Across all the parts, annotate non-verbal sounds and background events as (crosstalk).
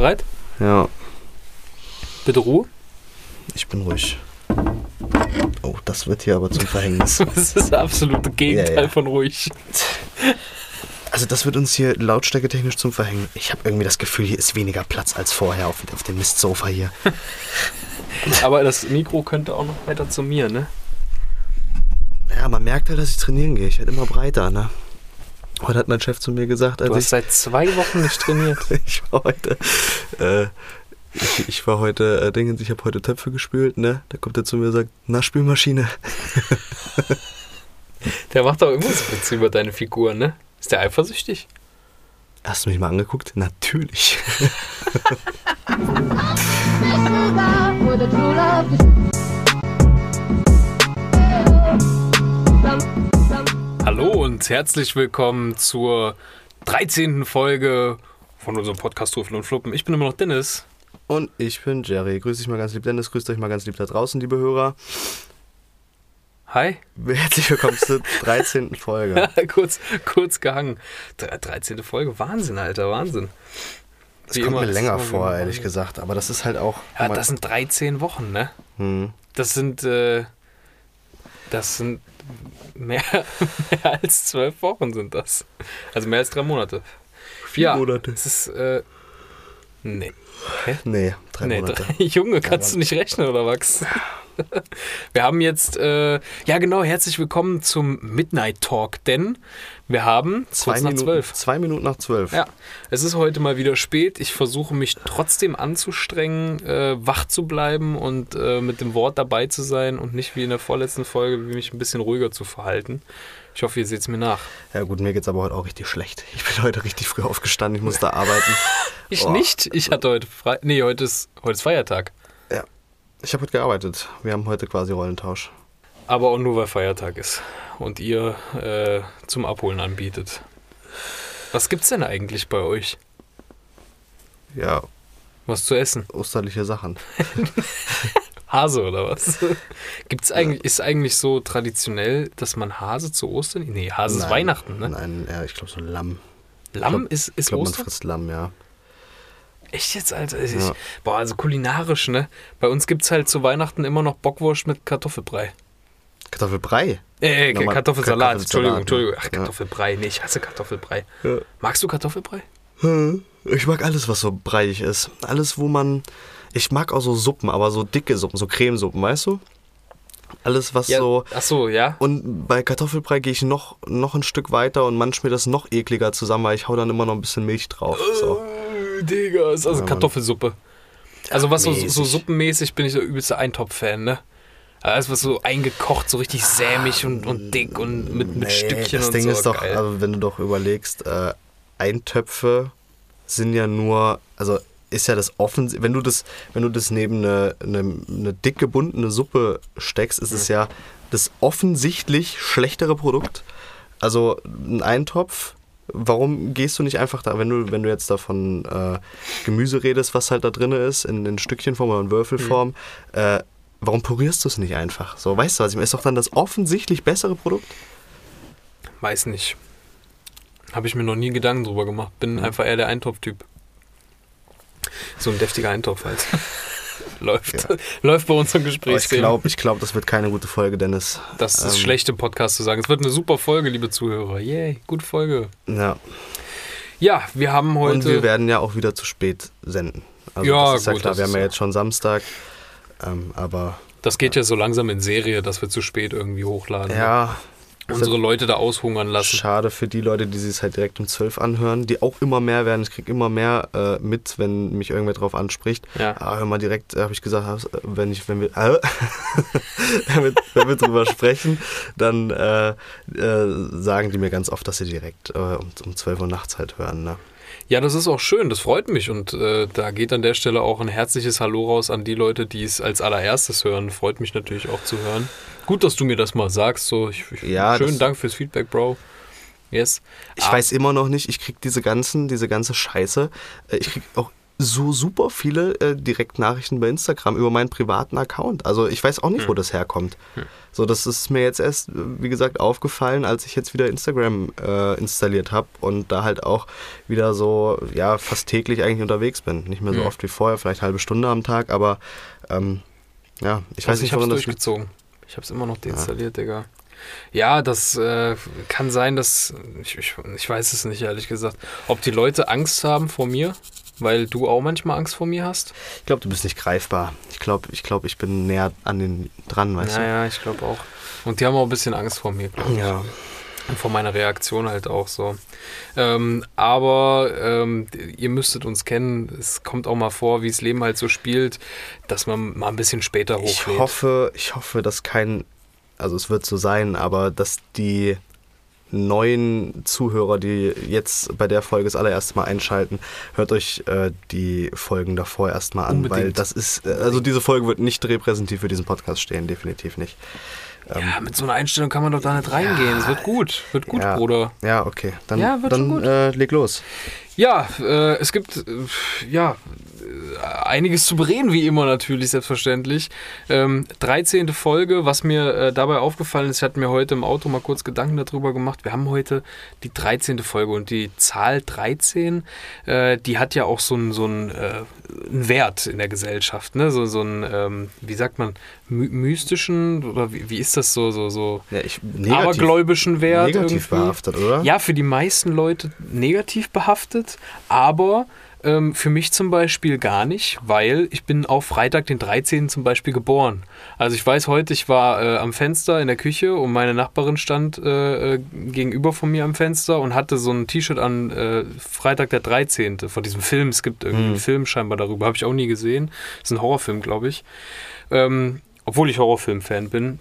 Bereit? Ja, Bitte Ruhe. ich bin ruhig. Oh, das wird hier aber zum Verhängnis. (laughs) Das ist das absolute Gegenteil Ja, ja. von ruhig. Also das wird uns hier lautstärketechnisch zum Verhängnis. Ich habe irgendwie das Gefühl, hier ist weniger Platz als vorher auf, auf dem Mistsofa hier. (laughs) Aber das Mikro könnte auch noch weiter zu mir, ne? Ja, man merkt halt, dass ich trainieren gehe. Ich werde immer breiter, ne? Heute hat mein Chef zu mir gesagt, als Du ich, hast seit zwei Wochen nicht trainiert. (laughs) ich war heute, äh, ich, ich war heute, äh, Dingens, ich habe heute Töpfe gespült, ne? Da kommt er zu mir und sagt, na, Spülmaschine. (laughs) Der macht doch irgendwas Witz über deine Figur, ne? Ist der eifersüchtig? Hast du mich mal angeguckt? Natürlich. (laughs) Hallo und herzlich willkommen zur 13. Folge von unserem Podcast Rufen und Fluppen. Ich bin immer noch Dennis. Und ich bin Jerry. Grüß dich mal ganz lieb, Dennis. Grüßt euch mal ganz lieb da draußen, liebe Hörer. Hi. Herzlich willkommen zur 13. Folge. (laughs) kurz, kurz gehangen. Dre- 13. Folge. Wahnsinn, Alter, Wahnsinn. Das Wie kommt immer, mir länger vor, ehrlich gesagt. Aber das ist halt auch... Ja, das sind 13 Wochen, ne? hm. Das sind, äh, das sind mehr, (laughs) mehr als zwölf Wochen sind das. Also mehr als drei Monate. Vier ja, Monate. Es ist, äh, nee. Hä? Nee, drei nee, Monate. drei, (laughs) Junge, kannst du nicht rechnen oder was? (laughs) (laughs) Wir haben jetzt, äh, ja genau, herzlich willkommen zum Midnight Talk, denn wir haben Zwei kurz nach Minuten, zwölf. zwei Minuten nach zwölf. Ja, es ist heute mal wieder spät. Ich versuche mich trotzdem anzustrengen, äh, wach zu bleiben und äh, mit dem Wort dabei zu sein und nicht wie in der vorletzten Folge mich ein bisschen ruhiger zu verhalten. Ich hoffe, ihr seht es mir nach. Ja gut, mir geht's aber heute auch richtig schlecht. Ich bin heute richtig früh aufgestanden, ich musste arbeiten. (laughs) Ich Oh. nicht. Ich hatte heute frei. Nee, heute ist, heute ist Feiertag. Ja. Ich habe heute gearbeitet. Wir haben heute quasi Rollentausch. Aber auch nur, weil Feiertag ist und ihr äh, zum Abholen anbietet. Was gibt's denn eigentlich bei euch? Ja, Was zu essen? osterliche Sachen. (laughs) Hase oder was? (laughs) Gibt's eigentlich, ist eigentlich so traditionell, dass man Hase zu Ostern? Nee, Hase ist Nein. Weihnachten, ne? Nein, ja, ich glaube so Lamm. Lamm glaub- ist, Ich ist glaube, man Ostern? frisst Lamm, ja. Echt jetzt, Alter? Ich, Ja. Boah, also kulinarisch, ne? Bei uns gibt's halt zu Weihnachten immer noch Bockwurst mit Kartoffelbrei. Kartoffelbrei. Äh, Nochmal Kartoffelsalat, Kartoffelsalat, Entschuldigung? Entschuldigung. Ach, Ja. Kartoffelbrei. Nee, ich hasse Kartoffelbrei. Ja. Magst du Kartoffelbrei? Ich mag alles, was so breiig ist. Alles, wo man. Ich mag auch so Suppen, aber so dicke Suppen, so Cremesuppen, weißt du? Alles, was so. Ach so, ja. Und bei Kartoffelbrei gehe ich noch, noch ein Stück weiter und manch mir das noch ekliger zusammen, weil ich hau dann immer noch ein bisschen Milch drauf. So. Digga, ist also Ja. Kartoffelsuppe. Also was so, so mäßig. suppenmäßig bin ich der übelste Eintopf-Fan, ne? Alles was so eingekocht, so richtig sämig und, und dick und mit, mit Nee, Stückchen das und Ding so. ist doch, geil. also wenn du doch überlegst, äh, Eintöpfe sind ja nur, also ist ja das offen, wenn du das, wenn du das neben eine, eine, eine dick gebundene Suppe steckst, ist es ja das offensichtlich schlechtere Produkt. Also ein Eintopf, warum gehst du nicht einfach da, wenn du, wenn du jetzt davon äh, Gemüse redest, was halt da drin ist, in, in Stückchenform oder in Würfelform, äh, warum pürierst du es nicht einfach? So, weißt du was ich meine? Ist doch dann das offensichtlich bessere Produkt? Weiß nicht. Habe ich mir noch nie Gedanken drüber gemacht. Bin einfach eher der Eintopf-Typ. So ein deftiger Eintopf halt. (laughs) (laughs) Läuft. Läuft bei unserem Aber ich glaube, ich glaub, das wird keine gute Folge, Dennis. das ist ähm, schlecht im Podcast zu sagen. Es wird eine super Folge, liebe Zuhörer. Yay, gute Folge. Ja. Ja, wir haben heute. Und wir werden ja auch wieder zu spät senden. Also Ja, das ist ja gut, klar, das wir haben ja ja- jetzt schon Samstag. Ähm, aber das geht ja so langsam in Serie, dass wir zu spät irgendwie hochladen. ja, Unsere Leute da aushungern lassen. schade für die Leute, die sich es halt direkt um 12 anhören, die auch immer mehr werden. Ich kriege immer mehr äh, mit, wenn mich irgendwer drauf anspricht. Ja. Ah, hör mal direkt, äh, habe ich gesagt, äh, wenn, ich, wenn, wir, äh, (laughs) wenn, wir, wenn wir drüber sprechen, dann äh, äh, sagen die mir ganz oft, dass sie direkt äh, um, um 12 Uhr nachts halt hören. Ne? Ja, das ist auch schön, das freut mich und äh, da geht an der Stelle auch ein herzliches Hallo raus an die Leute, die es als allererstes hören. Freut mich natürlich auch zu hören. Gut, dass du mir das mal sagst. So, ich, ich, Ja, schönen Dank fürs Feedback, Bro. Yes. Ich Ah, weiß immer noch nicht, ich krieg diese ganzen, diese ganze Scheiße. äh, Ich krieg auch so super viele äh, Direktnachrichten bei Instagram über meinen privaten Account. Also ich weiß auch nicht, wo das herkommt. So, das ist mir jetzt erst, äh, wie gesagt, aufgefallen, als ich jetzt wieder Instagram äh, installiert habe und da halt auch wieder so, ja, fast täglich eigentlich unterwegs bin. Nicht mehr so Mhm. oft wie vorher, vielleicht eine halbe Stunde am Tag, aber ähm, ja, ich weiß also nicht, ich woran das durchgezogen. Ich hab's immer noch deinstalliert, Digga. Ja, das äh, kann sein, dass. Ich, ich, ich weiß es nicht, ehrlich gesagt. Ob die Leute Angst haben vor mir, weil du auch manchmal Angst vor mir hast? Ich glaube, du bist nicht greifbar. Ich glaube, ich, glaub, ich bin näher an den dran, weißt ja, ja, ich glaube auch. Und die haben auch ein bisschen Angst vor mir, glaube du? ich. Ja. Und vor meiner Reaktion halt auch so. Ähm, aber ähm, ihr müsstet uns kennen. Es kommt auch mal vor, wie das Leben halt so spielt, dass man mal ein bisschen später Ich hochlädt. hoffe, ich hoffe, dass kein, also es wird so sein, aber dass die neuen Zuhörer, die jetzt bei der Folge das allererste Mal einschalten, hört euch äh, die Folgen davor erstmal an, weil Unbedingt. das ist, äh, also diese Folge wird nicht repräsentativ für diesen Podcast stehen, definitiv nicht. Ähm, Ja, mit so einer Einstellung kann man doch da nicht reingehen. Es wird gut. Wird gut, Ja. Bruder. ja, okay, dann, Ja, dann. Äh, leg los. Ja, äh, es gibt äh, ja äh, einiges zu bereden, wie immer natürlich, selbstverständlich. Ähm, 13. Folge, was mir äh, dabei aufgefallen ist, ich hatte mir heute im Auto mal kurz Gedanken darüber gemacht. Wir haben heute die 13. Folge und die Zahl 13, äh, die hat ja auch so einen so äh, Wert in der Gesellschaft, ne? So, so einen, ähm, wie sagt man, my mystischen oder wie, wie ist das so, so, so Ja, ich, negativ, abergläubischen Wert negativ irgendwie? behaftet, oder? Ja, für die meisten Leute negativ behaftet, aber ähm, für mich zum Beispiel gar nicht, weil ich bin auf Freitag, den 13. zum Beispiel geboren. Also ich weiß heute, ich war äh, am Fenster in der Küche und meine Nachbarin stand äh, äh, gegenüber von mir am Fenster und hatte so ein T-Shirt an äh, Freitag der 13. von diesem Film. Es gibt irgendwie einen Film scheinbar darüber, habe ich auch nie gesehen. ist ein Horrorfilm, glaube ich. Ähm, obwohl ich Horrorfilm-Fan bin.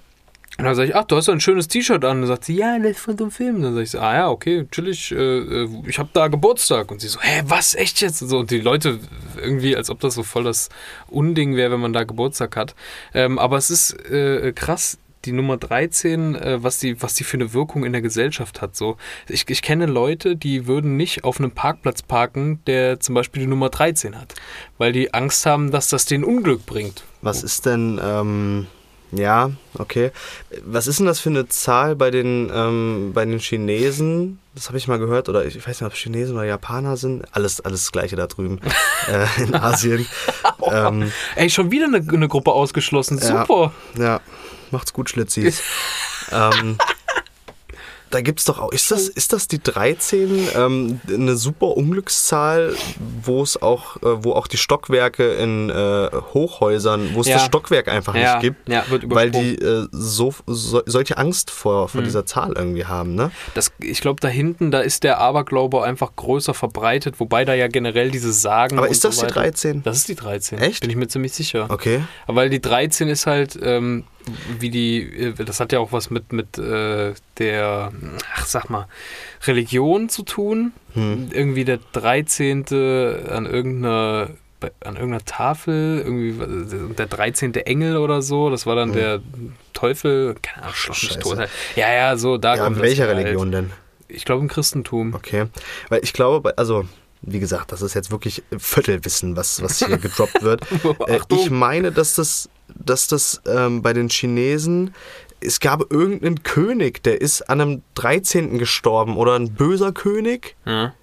Und dann sage ich, ach, du hast ja ein schönes T-Shirt an. Und dann sagt sie, ja, das ist von so einem Film. Dann sage ich, ah ja, okay, chillig, äh, äh, ich habe da Geburtstag. Und sie so, hä, was, echt jetzt? Und, so, und die Leute irgendwie, als ob das so voll das Unding wäre, wenn man da Geburtstag hat. Ähm, aber es ist äh, krass, die Nummer 13, äh, was, die, was die für eine Wirkung in der Gesellschaft hat. So. Ich, ich kenne Leute, die würden nicht auf einem Parkplatz parken, der zum Beispiel die Nummer 13 hat. Weil die Angst haben, dass das denen Unglück bringt. Was ist denn, ähm, ja, okay. Was ist denn das für eine Zahl bei den, ähm, bei den Chinesen? Das habe ich mal gehört, oder ich weiß nicht, ob es Chinesen oder Japaner sind. Alles, alles das Gleiche da drüben (laughs) äh, in Asien. (laughs) ähm, Ey, schon wieder eine, eine Gruppe ausgeschlossen. Ja. Super. ja, macht's gut, Schlitzis. ähm, da gibt's doch auch, ist das, ist das die 13 ähm, eine super Unglückszahl, wo es auch, äh, wo auch die Stockwerke in äh, Hochhäusern, wo es Ja. das Stockwerk einfach Ja, nicht gibt? ja, wird weil die äh, so, so, solche Angst vor, Hm. vor dieser Zahl irgendwie haben, ne? Das, ich glaube, da hinten, da ist der Aberglaube einfach größer verbreitet, wobei da ja generell diese Sagen. Aber ist das so die weiter- 13? Das ist die 13. Echt? Bin ich mir ziemlich sicher. Okay. Weil die 13 ist halt, ähm, wie die, äh, das hat ja auch was mit, mit äh, der, ach sag mal, Religion zu tun. Hm. Irgendwie der 13. an irgendeiner, an irgendeiner Tafel, irgendwie der 13. Engel oder so, das war dann der Teufel, keine Ahnung, tot. Ja, ja, so, da Ja, kommt in welcher halt. Religion denn? Ich glaube im Christentum. Okay. Weil ich glaube, also, wie gesagt, das ist jetzt wirklich Viertelwissen, was, was hier (laughs) gedroppt wird. Äh, ich meine, dass das, dass das ähm, bei den Chinesen, es gab irgendeinen König, der ist an einem 13. gestorben oder ein böser König, Ja.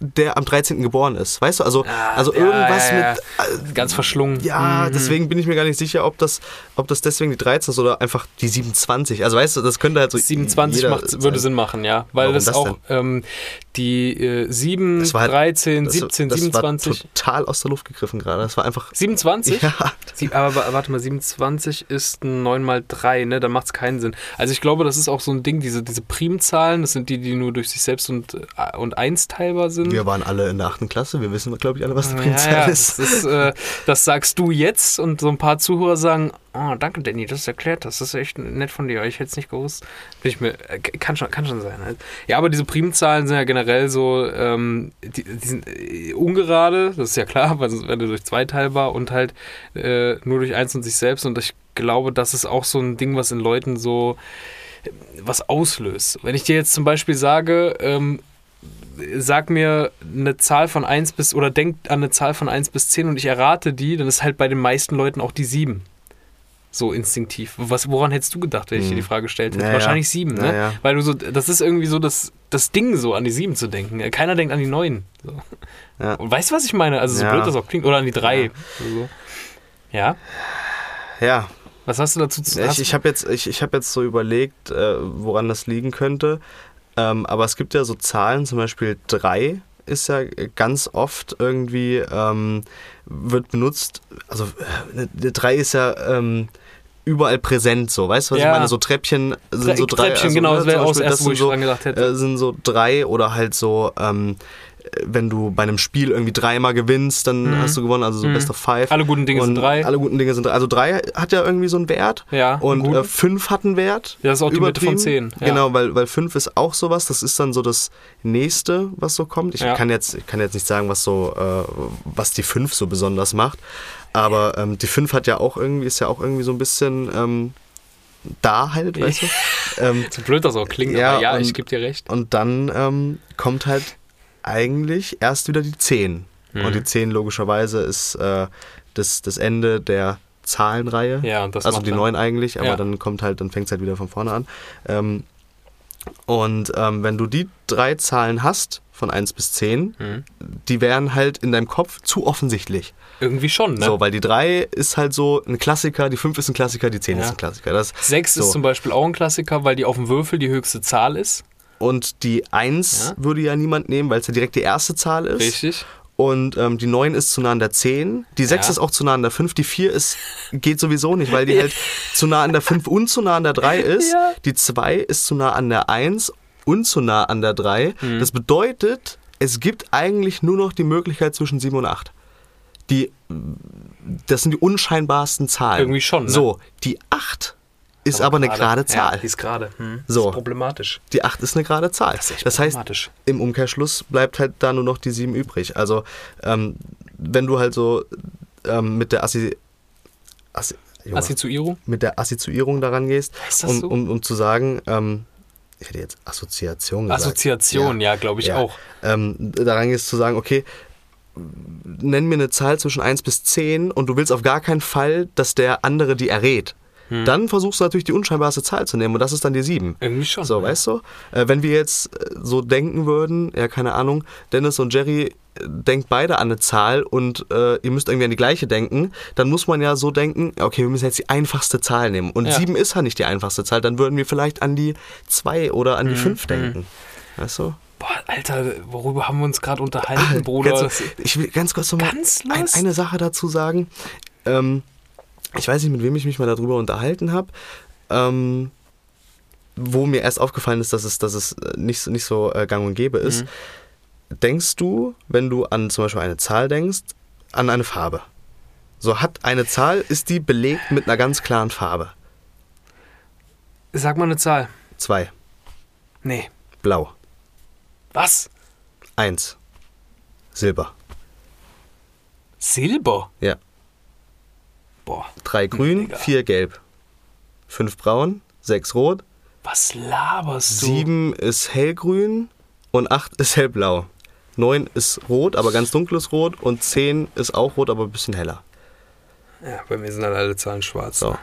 Der am 13. geboren ist. Weißt du, also, Ah, also ja, irgendwas ja, ja. mit. Äh, Ganz verschlungen. ja, Mhm. deswegen bin ich mir gar nicht sicher, ob das, ob das deswegen die 13 ist oder einfach die 27. Also weißt du, das könnte halt so 27 jeder macht, würde. Sinn machen, ja. Weil Warum das, das auch ähm, die äh, 7, Das war halt- 13, Das- 17, das 27. War total aus der Luft gegriffen gerade. Das war einfach. 27? Ja, Sie, aber wa- warte mal, 27 ist ein 9 mal 3, ne? Dann macht es keinen Sinn. Also ich glaube, das ist auch so ein Ding, diese, diese Primzahlen, das sind die, die nur durch sich selbst und, äh, und 1 teilbar sind. Wir waren alle in der 8. Klasse. Wir wissen, glaube ich, alle, was eine Ja, Primzahl ja, ist. das, ist äh, das sagst du jetzt und so ein paar Zuhörer sagen, oh, danke Danny, das erklärt das. Das ist echt nett von dir. Ich hätte es nicht gewusst. Bin ich mir, äh, kann, schon, kann schon sein. Halt. Ja, aber diese Primzahlen sind ja generell so, ähm, die, die sind äh, ungerade, das ist ja klar, (laughs) weil sonst wäre durch zwei teilbar und halt äh, nur durch eins und sich selbst. Und ich glaube, das ist auch so ein Ding, was in Leuten so äh, was auslöst. Wenn ich dir jetzt zum Beispiel sage, ähm, sag mir eine Zahl von 1 bis, oder denk an eine Zahl von 1 bis 10 und ich errate die, dann ist halt bei den meisten Leuten auch die 7. So instinktiv. Was, woran hättest du gedacht, wenn ich dir die Frage gestellt hätte? Naja. Wahrscheinlich 7, ne? Naja. Weil du so, das ist irgendwie so das, das Ding, so an die 7 zu denken. Keiner denkt an die 9. So. Ja. Und weißt du, was ich meine? Also so Ja. blöd das auch klingt. Oder an die 3. Ja. So. Ja? Ja, Was hast du dazu zu ich, hast ich du- habe jetzt, ich, ich hab jetzt so überlegt, äh, woran das liegen könnte. Ähm, aber es gibt ja so Zahlen, zum Beispiel 3 ist ja ganz oft irgendwie, ähm, wird benutzt, also äh, 3 ist ja ähm, überall präsent so, weißt du, was Ja. ich meine? So Treppchen sind Tre- so drei. Treppchen, also, genau, ne, das wäre auch das erste, wo ich sind so, dran gedacht hätte. äh, sind so drei oder halt so, ähm, wenn du bei einem Spiel irgendwie dreimal gewinnst, dann hast du gewonnen, also so Best of Five. Mhm. Alle guten Dinge sind Und drei. Alle guten Dinge sind drei. Also drei hat ja irgendwie so einen Wert. Ja, Und äh, fünf hat einen Wert. Ja, das ist auch die Mitte von. 10, ja. Genau, weil, weil fünf ist auch sowas. Das ist dann so das nächste, was so kommt. Ich Ja. kann, jetzt, ich kann jetzt nicht sagen, was so, äh, was die fünf so besonders macht. Aber ähm, die fünf hat ja auch irgendwie, ist ja auch irgendwie so ein bisschen ähm, da halt, weißt du? ähm, (laughs) so blöd das auch klingt, Ja, aber ja, und- ich gebe dir recht. und dann ähm, kommt halt eigentlich erst wieder die 10. Mhm. Und die 10 logischerweise ist äh, das, das Ende der Zahlenreihe. Ja, und das also die dann- 9 eigentlich, aber Ja. dann kommt halt, dann fängt es halt wieder von vorne an. Ähm, und ähm, wenn du die drei Zahlen hast, von 1 bis 10, Mhm. die wären halt in deinem Kopf zu offensichtlich. Irgendwie schon, ne? So, weil die 3 ist halt so ein Klassiker, die 5 ist ein Klassiker, die 10 Ja. ist ein Klassiker. Das, 6 so. ist zum Beispiel auch ein Klassiker, weil die auf dem Würfel die höchste Zahl ist. Und die 1 Ja. würde ja niemand nehmen, weil es ja direkt die erste Zahl ist. Richtig. Und ähm, die 9 ist zu nah an der 10. Die 6 Ja. ist auch zu nah an der 5. Die 4 ist, geht sowieso nicht, weil die halt (laughs) zu nah an der 5 und zu nah an der 3 ist. Ja. Die 2 ist zu nah an der 1 und zu nah an der 3. Mhm. Das bedeutet, es gibt eigentlich nur noch die Möglichkeit zwischen 7 und 8. Die, das sind die unscheinbarsten Zahlen. Irgendwie schon, ne? So, die 8 ist aber, eine gerade Zahl. Ja, die ist gerade. Hm. So. Das ist problematisch. Die 8 ist eine gerade Zahl. Das ist das heißt, im Umkehrschluss bleibt halt da nur noch die 7 übrig. Also, ähm, wenn du halt so ähm, mit der Assi, Assi, Junge, Assoziierung? mit der Assoziierung daran gehst, um, so? um, um zu sagen, ähm, ich hätte jetzt Assoziation gesagt. Assoziation, ja, glaube ich auch. Ähm, daran gehst zu sagen, okay, nenn mir eine Zahl zwischen 1 bis 10 und du willst auf gar keinen Fall, dass der andere die errät. Hm. Dann versuchst du natürlich die unscheinbarste Zahl zu nehmen und das ist dann die 7. Irgendwie schon. So, ja. weißt du? Äh, wenn wir jetzt äh, so denken würden, ja, keine Ahnung, Dennis und Jerry äh, denkt beide an eine Zahl und äh, ihr müsst irgendwie an die gleiche denken, dann muss man ja so denken, okay, wir müssen jetzt die einfachste Zahl nehmen. Und Ja. 7 ist ja nicht die einfachste Zahl, dann würden wir vielleicht an die 2 oder an die 5 denken. Weißt du? Boah, Alter, worüber haben wir uns gerade unterhalten, Bruder? Ah, Ganz, ich will ganz kurz noch mal Ganz ein, eine Sache dazu sagen. Ähm, ich weiß nicht, mit wem ich mich mal darüber unterhalten habe. Ähm, wo mir erst aufgefallen ist, dass es, dass es äh, nicht, so- nicht so äh, gang und gäbe ist. Denkst du, wenn du an zum Beispiel eine Zahl denkst, an eine Farbe? So hat eine Zahl, ist die belegt mit einer ganz klaren Farbe. Sag mal eine Zahl. Zwei, Nee. blau. Was? Eins, Silber. Silber? Ja. Boah. Drei grün, Digga. vier gelb. Fünf braun, sechs rot, Was laberst du? Sieben ist hellgrün und acht ist hellblau. Neun ist rot, aber ganz dunkles Rot und zehn ist auch rot, aber ein bisschen heller. Ja, bei mir sind dann alle Zahlen schwarz. So.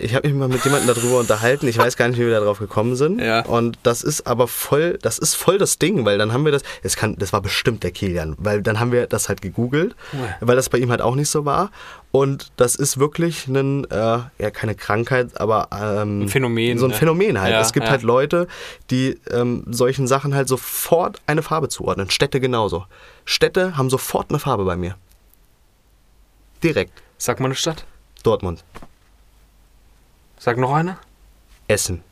Ich habe mich mal mit jemandem darüber unterhalten. Ich weiß gar nicht, wie wir da drauf gekommen sind. Ja. Und das ist aber voll, das ist voll das Ding, weil dann haben wir das. Es kann, das war bestimmt der Kilian, weil dann haben wir das halt gegoogelt, Ja. weil das bei ihm halt auch nicht so war. Und das ist wirklich ein, äh, ja keine Krankheit, aber ähm, Ein Phänomen, So ein ne? Phänomen halt. Ja, es gibt ja. halt Leute, die ähm, solchen Sachen halt sofort eine Farbe zuordnen. Städte genauso. Städte haben sofort eine Farbe bei mir. Direkt. Sag mal eine Stadt. Dortmund. Sag noch eine. Essen.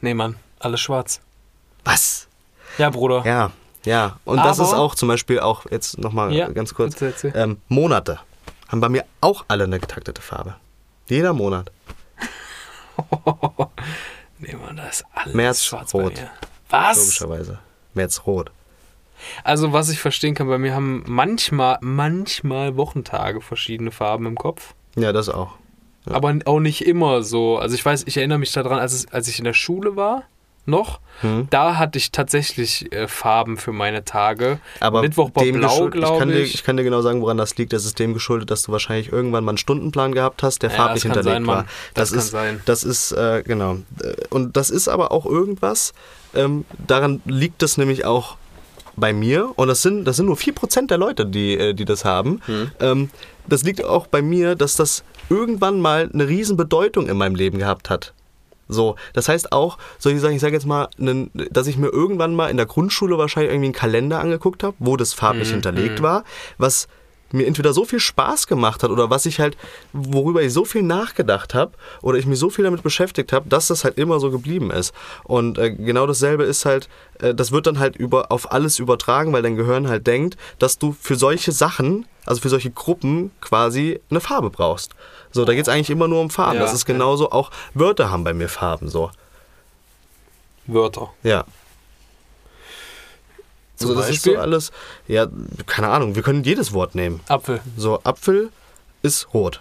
Nee, Mann. Alles schwarz. Was? Ja, Bruder. Ja, ja. Und das Aber- ist auch zum Beispiel auch, jetzt nochmal Ja, ganz kurz, erzähl. ähm, Monate haben bei mir auch alle eine getaktete Farbe. Jeder Monat. (laughs) Nee, Mann, da ist alles März, schwarz rot. Was? Logischerweise. März rot. Also, was ich verstehen kann, bei mir haben manchmal, manchmal Wochentage verschiedene Farben im Kopf. Ja, das auch. Aber auch nicht immer so. Also ich weiß, ich erinnere mich daran, als, es, als ich in der Schule war, noch. Da hatte ich tatsächlich äh, Farben für meine Tage. Aber Mittwoch war blau, ich glaube dir, ich. ich kann dir genau sagen, woran das liegt. Das ist dem geschuldet, dass du wahrscheinlich irgendwann mal einen Stundenplan gehabt hast, der Ja, farblich das hinterlegt sein, war. Das kann ist, sein. Das ist, äh, genau. Äh, Und das ist aber auch irgendwas, ähm, daran liegt es nämlich auch bei mir, und das sind, das sind nur 4% der Leute, die, äh, die das haben. Hm. Ähm, das liegt auch bei mir, dass das irgendwann mal eine riesen Bedeutung in meinem Leben gehabt hat. So, das heißt auch, soll ich sagen, ich sage jetzt mal, dass ich mir irgendwann mal in der Grundschule wahrscheinlich irgendwie einen Kalender angeguckt habe, wo das farblich hinterlegt war, was mir entweder so viel Spaß gemacht hat oder was ich halt, worüber ich so viel nachgedacht habe oder ich mich so viel damit beschäftigt habe, dass das halt immer so geblieben ist. Und äh, genau dasselbe ist halt, äh, das wird dann halt über, auf alles übertragen, weil dein Gehirn halt denkt, dass du für solche Sachen, also für solche Gruppen quasi eine Farbe brauchst. So, da geht es eigentlich immer nur um Farben. Ja, das ist genauso, auch Wörter haben bei mir Farben so. Wörter. Ja. Zum so, das ist so alles, ja, keine Ahnung, wir können jedes Wort nehmen. Apfel. So, Apfel ist rot.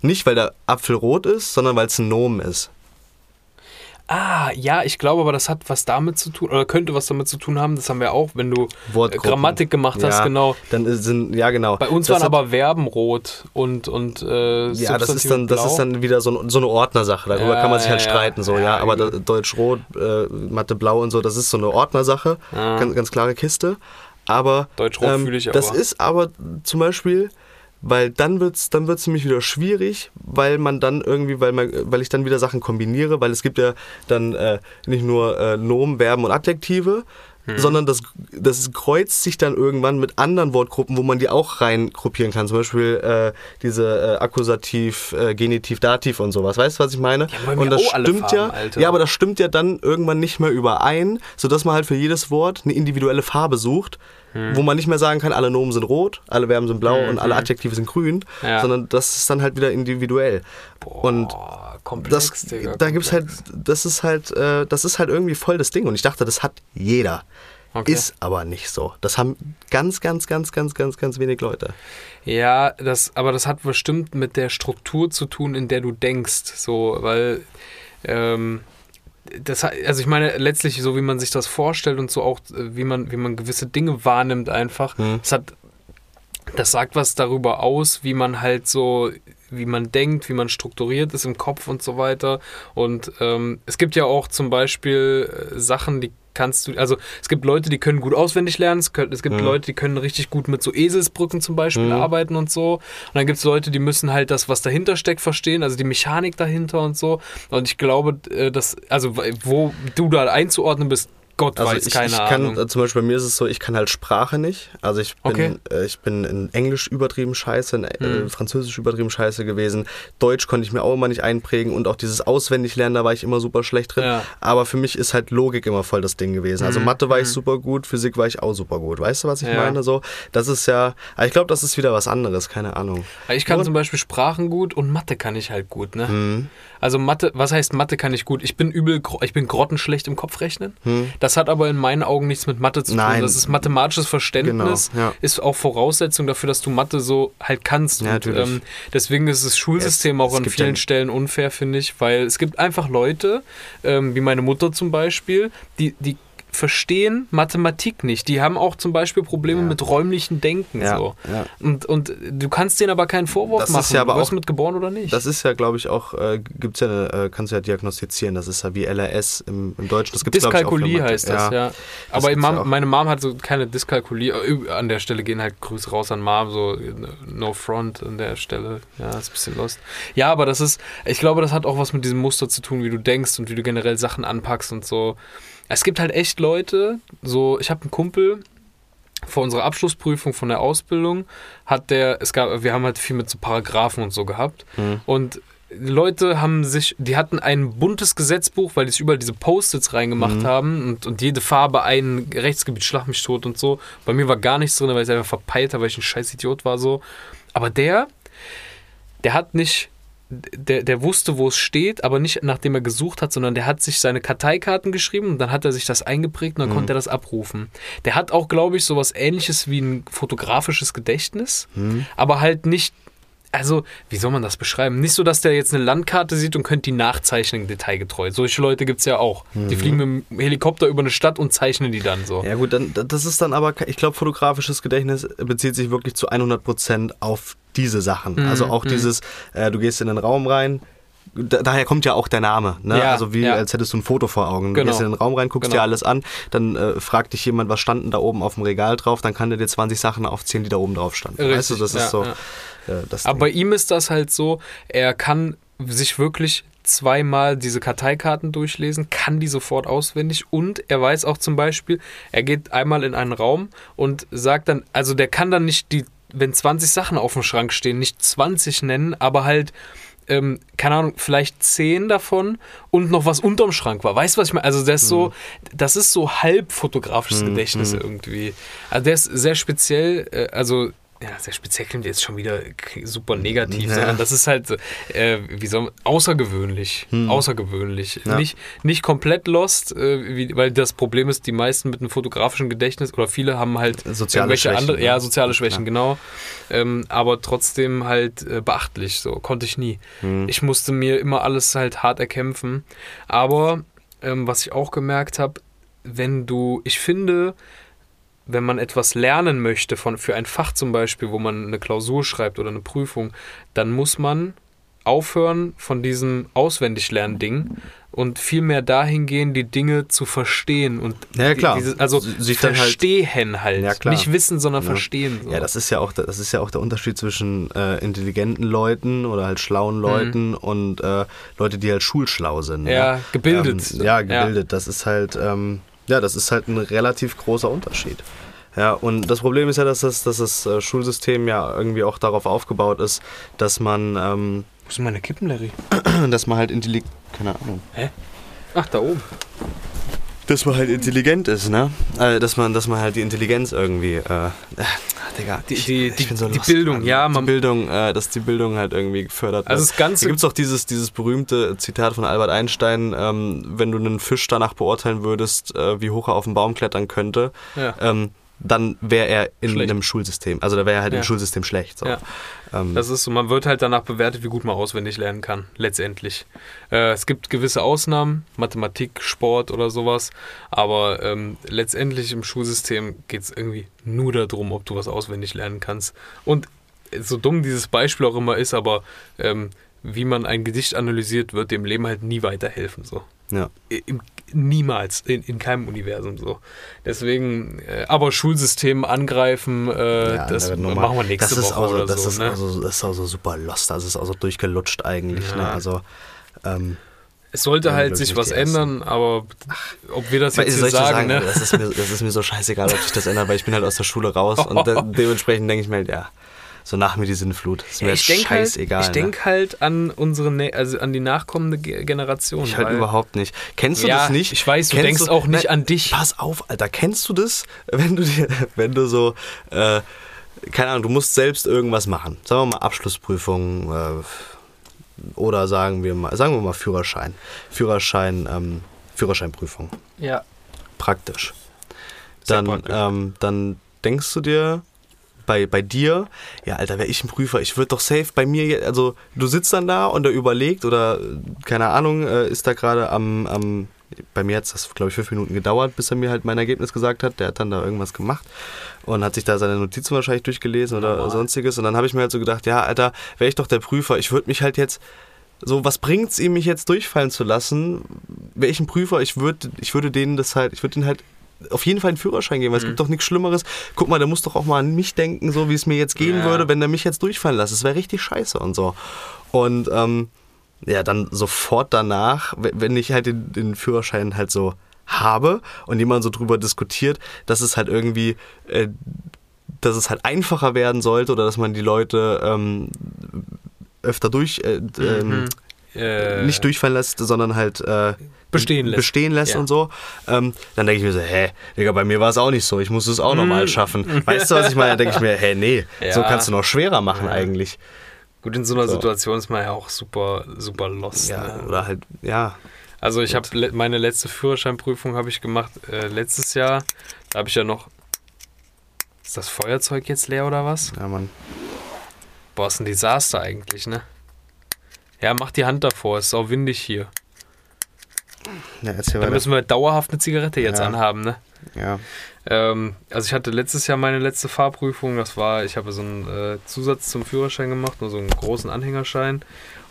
Nicht, weil der Apfel rot ist, sondern weil es ein Nomen ist. Ah, ja, ich glaube aber, das hat was damit zu tun, oder könnte was damit zu tun haben, das haben wir auch, wenn du äh, Wortgruppen. Grammatik gemacht hast, Ja, genau. Dann sind, ja, genau. Bei uns Das waren hat- aber Verben rot und, und äh, Ja, das ist dann, das ist dann wieder so, so eine Ordnersache. Darüber Ja, kann man sich halt ja, streiten. So, ja, aber da, irgendwie. Deutsch rot, äh, Mathe blau und so, das ist so eine Ordnersache. Ja. Ganz, ganz klare Kiste. Aber Deutsch-Rot ähm, fühle ich das aber. ist aber zum Beispiel, weil dann wird es dann wird's nämlich wieder schwierig, weil man dann irgendwie, weil, man, weil ich dann wieder Sachen kombiniere, weil es gibt ja dann äh, nicht nur äh, Nomen, Verben und Adjektive, Hm. sondern das, das kreuzt sich dann irgendwann mit anderen Wortgruppen, wo man die auch rein gruppieren kann. Zum Beispiel äh, diese äh, Akkusativ, äh, Genitiv, Dativ und sowas. Weißt du, was ich meine? mir und das stimmt Farben, ja, Alter. ja, aber das stimmt ja dann irgendwann nicht mehr überein, sodass man halt für jedes Wort eine individuelle Farbe sucht, Hm. wo man nicht mehr sagen kann, alle Nomen sind rot, alle Verben sind blau und alle Adjektive sind grün, Ja. sondern das ist dann halt wieder individuell. und Boah, komplex, das, Digga, da gibt's halt, komplex. das ist halt, äh, das ist halt irgendwie voll das Ding. Und ich dachte, das hat jeder. Okay. Ist aber nicht so. Das haben ganz, ganz, ganz, ganz, ganz, ganz wenig Leute. Ja, das, aber das hat bestimmt mit der Struktur zu tun, in der du denkst. So, weil, ähm, das, also ich meine, letztlich so wie man sich das vorstellt und so auch, äh, wie man, wie man gewisse Dinge wahrnimmt einfach. Das hat, das sagt was darüber aus, wie man halt so, wie man denkt, wie man strukturiert ist im Kopf und so weiter. Und ähm, es gibt ja auch zum Beispiel äh, Sachen, die kannst du, also es gibt Leute, die können gut auswendig lernen, es, können, es gibt Leute, die können richtig gut mit so Eselsbrücken zum Beispiel arbeiten und so. Und dann gibt es Leute, die müssen halt das, was dahinter steckt, verstehen, also die Mechanik dahinter und so. Und ich glaube, äh, dass, also wo du da einzuordnen bist, Gott Also weiß, ich, keine ich kann, Ahnung. zum Beispiel bei mir ist es so, ich kann halt Sprache nicht. Also ich bin, Okay. äh, ich bin in Englisch übertrieben scheiße, in Hm. äh, Französisch übertrieben scheiße gewesen. Deutsch konnte ich mir auch immer nicht einprägen und auch dieses Auswendiglernen, da war ich immer super schlecht drin. Ja. Hm, Aber für mich ist halt Logik immer voll das Ding gewesen. Also Mathe war ich super gut, Physik war ich auch super gut. Weißt du, was ich Ja. meine? So, das ist ja, ich glaube, das ist wieder was anderes, keine Ahnung. Ich kann Und- zum Beispiel Sprachen gut und Mathe kann ich halt gut, ne? Hm. Also Mathe, was heißt Mathe kann ich gut? Ich bin übel, ich bin grottenschlecht im Kopfrechnen. Das hat aber in meinen Augen nichts mit Mathe zu tun. Nein. Das ist mathematisches Verständnis, Genau, ja. ist auch Voraussetzung dafür, dass du Mathe so halt kannst. Ja, und, ähm, deswegen ist das Schulsystem Es- auch es an vielen Stellen unfair, finde ich, weil es gibt einfach Leute, ähm, wie meine Mutter zum Beispiel, die, die verstehen Mathematik nicht. Die haben auch zum Beispiel Probleme Ja. mit räumlichen Denken. Ja, so. ja. Und, und du kannst denen aber keinen Vorwurf Das ist machen. ja aber du auch- mit geboren oder nicht. Das ist ja, glaube ich, auch, äh, gibt's ja, eine, äh, kannst du ja diagnostizieren. Das ist ja wie LRS im, im Deutschen. Das gibt's, ich, Dyskalkulie Mathe. heißt das, ja. Das Aber Mom, meine Mom hat so keine Dyskalkulie. Äh, An der Stelle gehen halt Grüße raus an Mom, so no front an der Stelle. Ja, ist ein bisschen lost. Ja, aber das ist, ich glaube, das hat auch was mit diesem Muster zu tun, wie du denkst und wie du generell Sachen anpackst und so. Es gibt halt echt Leute, so, ich habe einen Kumpel, vor unserer Abschlussprüfung von der Ausbildung hat der, es gab, wir haben halt viel mit so Paragraphen und so gehabt. Und Leute haben sich, die hatten ein buntes Gesetzbuch, weil die sich überall diese Post-its reingemacht haben und, und jede Farbe ein Rechtsgebiet, schlag mich tot und so. Bei mir war gar nichts drin, weil ich einfach verpeilt habe, weil ich ein scheiß Idiot war so. Aber der, der hat nicht, der, der wusste, wo es steht, aber nicht nachdem er gesucht hat, sondern der hat sich seine Karteikarten geschrieben und dann hat er sich das eingeprägt und dann konnte er das abrufen. Der hat auch, glaube ich, sowas ähnliches wie ein fotografisches Gedächtnis, aber halt nicht also, wie soll man das beschreiben? Nicht so, dass der jetzt eine Landkarte sieht und könnte die nachzeichnen detailgetreu. Solche Leute gibt es ja auch. Die fliegen mit dem Helikopter über eine Stadt und zeichnen die dann so. Ja gut, dann, das ist dann aber, ich glaube, fotografisches Gedächtnis bezieht sich wirklich zu 100% auf diese Sachen. Mhm, Also auch dieses, äh, du gehst in den Raum rein, da, daher kommt ja auch der Name. Ne? Ja, also wie ja. als hättest du ein Foto vor Augen. Du Genau. gehst in den Raum rein, guckst Genau. dir alles an, dann äh, fragt dich jemand, was standen da oben auf dem Regal drauf, dann kann der dir 20 Sachen aufzählen, die da oben drauf standen. weißt du, Richtig, das ist ja, so. ja. Äh, das Aber bei Ding. ihm ist das halt so, er kann sich wirklich zweimal diese Karteikarten durchlesen, kann die sofort auswendig und er weiß auch zum Beispiel, er geht einmal in einen Raum und sagt dann, also der kann dann nicht die, wenn 20 Sachen auf dem Schrank stehen, nicht 20 nennen, aber halt, ähm, keine Ahnung, vielleicht 10 davon und noch was unterm Schrank war. Weißt du, was ich meine? Also der ist so, das ist so halb fotografisches Gedächtnis irgendwie. Also der ist sehr speziell, äh, also ja, sehr speziell klingt jetzt schon wieder super negativ, Ja. sondern das ist halt, äh, wie soll außergewöhnlich. Außergewöhnlich. Ja. Nicht, nicht komplett lost, äh, wie, weil das Problem ist, die meisten mit einem fotografischen Gedächtnis oder viele haben halt Soziale irgendwelche Schwächen, andere, ne? ja, soziale Schwächen, genau. Ähm, aber trotzdem halt äh, beachtlich, so konnte ich nie. Hm. Ich musste mir immer alles halt hart erkämpfen. Aber ähm, was ich auch gemerkt habe, wenn du, ich finde, wenn man etwas lernen möchte von, für ein Fach zum Beispiel, wo man eine Klausur schreibt oder eine Prüfung, dann muss man aufhören von diesem Auswendiglernen-Ding und vielmehr dahin gehen, die Dinge zu verstehen und Ja, klar. Dieses, also Sich dann halt- verstehen halt, Ja, klar. nicht wissen, sondern Ja. verstehen. So. Ja, das ist ja auch, das ist ja auch der Unterschied zwischen äh, intelligenten Leuten oder halt schlauen Leuten und äh, Leute, die halt schulschlau sind. Mhm. Ja, ne? gebildet. Ähm, ja, gebildet. Das ist halt, ähm, ja, das ist halt ein relativ großer Unterschied. Ja, und das Problem ist ja, dass das, dass das äh, Schulsystem ja irgendwie auch darauf aufgebaut ist, dass man, ähm, Wo sind meine Kippen, Larry? (clears throat) dass man halt intelligent, keine Ahnung, Hä? Ach, da oben. Dass man halt intelligent ist, ne? Äh, dass man, dass man halt die Intelligenz irgendwie, äh, äh, Digga, Die- ich, die- ich die- bin so die Bildung, ja, die man- Bildung, äh, dass die Bildung halt irgendwie gefördert Also wird. das Ganze- Da gibt es auch dieses, dieses berühmte Zitat von Albert Einstein, ähm, wenn du einen Fisch danach beurteilen würdest, äh, wie hoch er auf den Baum klettern könnte, Ja. ähm, dann wäre er in Schlecht. einem Schulsystem, also da wäre er halt Ja. im Schulsystem schlecht. So. Ja. Ähm, Das ist so, man wird halt danach bewertet, wie gut man auswendig lernen kann, letztendlich. Äh, es gibt gewisse Ausnahmen, Mathematik, Sport oder sowas, aber ähm, letztendlich im Schulsystem geht es irgendwie nur darum, ob du was auswendig lernen kannst. Und so dumm dieses Beispiel auch immer ist, aber ähm, wie man ein Gedicht analysiert, wird dem Leben halt nie weiterhelfen. So. ja. Im, niemals, in, in keinem Universum so. Deswegen, äh, aber Schulsystem angreifen, äh, Ja, das machen wir nächste das ist Woche auch so, oder das so. Ist ne? auch so, das ist auch so super lost, das ist auch so durchgelutscht eigentlich. Ja. Ne? Also, ähm, Es sollte Ja, halt sich was ändern, aber ob wir das jetzt hier ich dir sagen, ne? das, ist mir, das ist mir so scheißegal, ob sich das ändert, weil ich bin halt aus der Schule raus und de (laughs) dementsprechend denke ich mir halt, ja, so nach mir die Sinnflut. Ist mir Ja, jetzt ich denke halt, ich ne? denk halt an unsere, also an die nachkommende Ge- Generation. Ich halt überhaupt nicht. Kennst du ja, das nicht? Ich weiß, du Kennst denkst auch nicht Nein, an dich. Pass auf, Alter, kennst du das, (laughs) wenn du dir, wenn du so, äh, keine Ahnung, du musst selbst irgendwas machen. Sagen wir mal Abschlussprüfung äh, oder sagen wir mal, sagen wir mal Führerschein. Führerschein, ähm, Führerscheinprüfung. Ja. Praktisch. Sehr Dann, praktisch. ähm, dann denkst du dir bei, bei dir, ja, Alter, wäre ich ein Prüfer, ich würde doch safe bei mir, also du sitzt dann da und er überlegt oder, keine Ahnung, äh, ist da gerade am, am, bei mir hat das, glaube ich, fünf Minuten gedauert, bis er mir halt mein Ergebnis gesagt hat. Der hat dann da irgendwas gemacht und hat sich da seine Notizen wahrscheinlich durchgelesen oder Normal. sonstiges. Und dann habe ich mir halt so gedacht, ja, Alter, wäre ich doch der Prüfer, ich würde mich halt jetzt so, was bringt's ihm, mich jetzt durchfallen zu lassen? Wäre ich ein Prüfer, ich würde, ich würde denen das halt, ich würde ihnen halt auf jeden Fall einen Führerschein geben, weil es Mhm. gibt doch nichts Schlimmeres. Guck mal, der muss doch auch mal an mich denken, so wie es mir jetzt gehen Ja. würde, wenn der mich jetzt durchfallen lässt. Das wäre richtig scheiße und so. Und ähm, ja, dann sofort danach, we- wenn ich halt den, den Führerschein halt so habe und jemand so drüber diskutiert, dass es halt irgendwie, äh, dass es halt einfacher werden sollte oder dass man die Leute ähm, öfter durch, äh, ähm, Mhm. Äh, nicht durchfallen lässt, sondern halt äh, Bestehen lässt. bestehen lässt Ja. und so, ähm, dann denke ich mir so, hä, Digga, bei mir war es auch nicht so, ich musste es auch nochmal schaffen. (laughs) Weißt du, was ich meine? Dann denke ich mir, hä, nee, so Ja. kannst du noch schwerer machen Ja. eigentlich. Gut, in so einer So. Situation ist man ja auch super, super lost. Ja, ne? oder halt, ja. Also ich habe le meine letzte Führerscheinprüfung habe ich gemacht äh, letztes Jahr. Da habe ich ja noch. Ist das Feuerzeug jetzt leer oder was? Ja, Mann. Boah, ist ein Desaster eigentlich, ne? Ja, mach die Hand davor, es ist auch windig hier. Ja, erzähl weiter. müssen wir dauerhaft eine Zigarette jetzt Ja. anhaben, ne? Ja. Ähm, also ich hatte letztes Jahr meine letzte Fahrprüfung. Das war, ich habe so einen äh, Zusatz zum Führerschein gemacht, nur so einen großen Anhängerschein.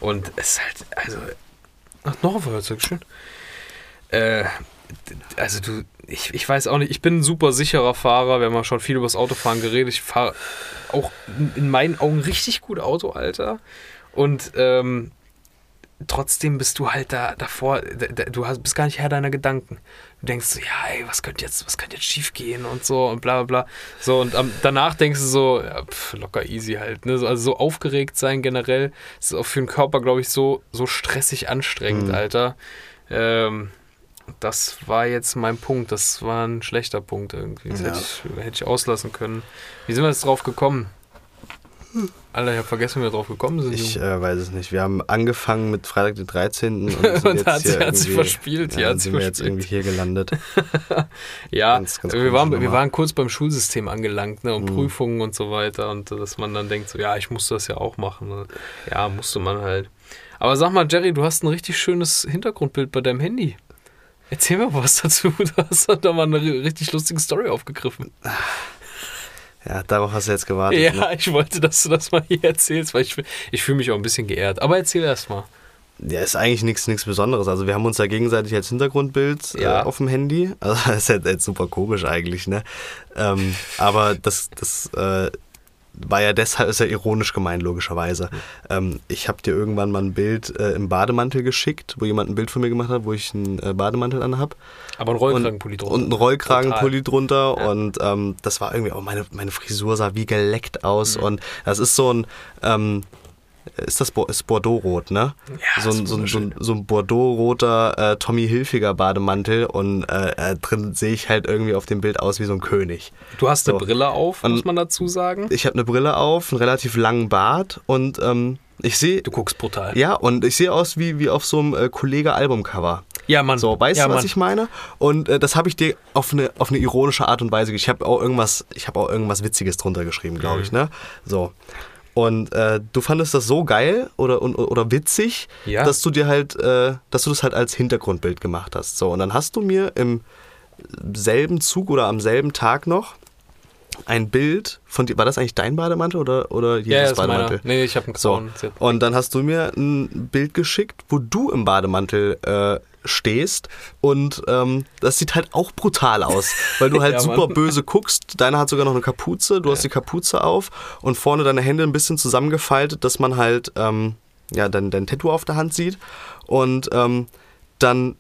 Und es ist halt, also, ach, noch ein Feuerzeug, schön. Äh, also du, ich, ich weiß auch nicht, ich bin ein super sicherer Fahrer. Wir haben ja schon viel über das Autofahren geredet. Ich fahre auch in- in meinen Augen richtig gut Auto, Alter. Und ähm, trotzdem bist du halt da davor, da, da, du hast, bist gar nicht Herr deiner Gedanken. Du denkst so, ja, ey, was könnte jetzt, was könnte jetzt schief gehen und so und bla bla bla. So, und am, danach denkst du so, ja, pf, locker easy halt. Ne? So, Also so aufgeregt sein generell ist auch für den Körper, glaube ich, so, so stressig anstrengend, Mhm. Alter. Ähm, das war jetzt mein Punkt. Das war ein schlechter Punkt irgendwie. Das Ja. hätte, ich, hätte ich auslassen können. Wie sind wir jetzt drauf gekommen? Alter, ich habe vergessen, wie wir drauf gekommen sind. Ich äh, weiß es nicht. Wir haben angefangen mit Freitag den 13. und, (laughs) sind Und da hat sie- hat sie verspielt, Ja, sie sind wir jetzt irgendwie hier gelandet. (laughs) Ja, Ganz, ganz wir, waren, wir waren kurz beim Schulsystem angelangt ne, und Mhm. Prüfungen und so weiter und äh, dass man dann denkt, so, ja, ich muss das ja auch machen. Ne? Ja, musste man halt. Aber sag mal, Jerry, du hast ein richtig schönes Hintergrundbild bei deinem Handy. Erzähl mir was dazu. (laughs) Du hast da mal eine ri- richtig lustige Story aufgegriffen. Ja, darauf hast du jetzt gewartet. Ja, Ne? ich wollte, dass du das mal hier erzählst, weil ich, ich fühle mich auch ein bisschen geehrt. Aber erzähl erst mal. Ja, ist eigentlich nichts Besonderes. Also wir haben uns ja gegenseitig als Hintergrundbild Ja. äh, auf dem Handy. Also (laughs) das ist halt, halt super komisch eigentlich, ne? Ähm, aber das, das äh, war ja deshalb, ist ja ironisch gemeint, logischerweise. Ähm, ich habe dir irgendwann mal ein Bild äh, im Bademantel geschickt, wo jemand ein Bild von mir gemacht hat, wo ich einen äh, Bademantel anhab. Aber ein Rollkragenpulli drunter. Und ein Rollkragenpulli drunter. Ja. Und ähm, das war irgendwie, oh, meine, meine Frisur sah wie geleckt aus. Mhm. Und das ist so ein, ähm, ist das Bo ist Bordeaux-Rot, ne? Ja, so, ist ein, so, ein, so, ein, so ein Bordeaux-roter äh, Tommy Hilfiger Bademantel. Und äh, äh, drin sehe ich halt irgendwie auf dem Bild aus wie so ein König. Du hast eine So. Brille auf, muss Und- man dazu sagen. Ich habe eine Brille auf, einen relativ langen Bart und ähm, ich sehe. Du guckst brutal. Ja, und ich sehe aus wie, wie auf so einem äh, Kollege-Albumcover. Ja, Mann. So, weißt ja, du, was Mann. ich meine? Und äh, das habe ich dir auf eine, auf eine ironische Art und Weise. Ich habe auch irgendwas, ich habe auch irgendwas Witziges drunter geschrieben, glaube Mhm. ich, ne? So. Und äh, du fandest das so geil oder, und, oder witzig, Ja. dass du dir halt, äh, dass du das halt als Hintergrundbild gemacht hast. So, und dann hast du mir im selben Zug oder am selben Tag noch ein Bild von dir. War das eigentlich dein Bademantel oder, oder Ja, ja, ist meiner. Bademantel? Nee, ich habe einen So, grauen. Jetzt- und dann hast du mir ein Bild geschickt, wo du im Bademantel äh, stehst und ähm, das sieht halt auch brutal aus, weil du (laughs) halt Ja, super böse guckst. Deiner hat sogar noch eine Kapuze, du hast die Kapuze auf und vorne deine Hände ein bisschen zusammengefaltet, dass man halt ähm, ja, dein, dein Tattoo auf der Hand sieht und ähm, dann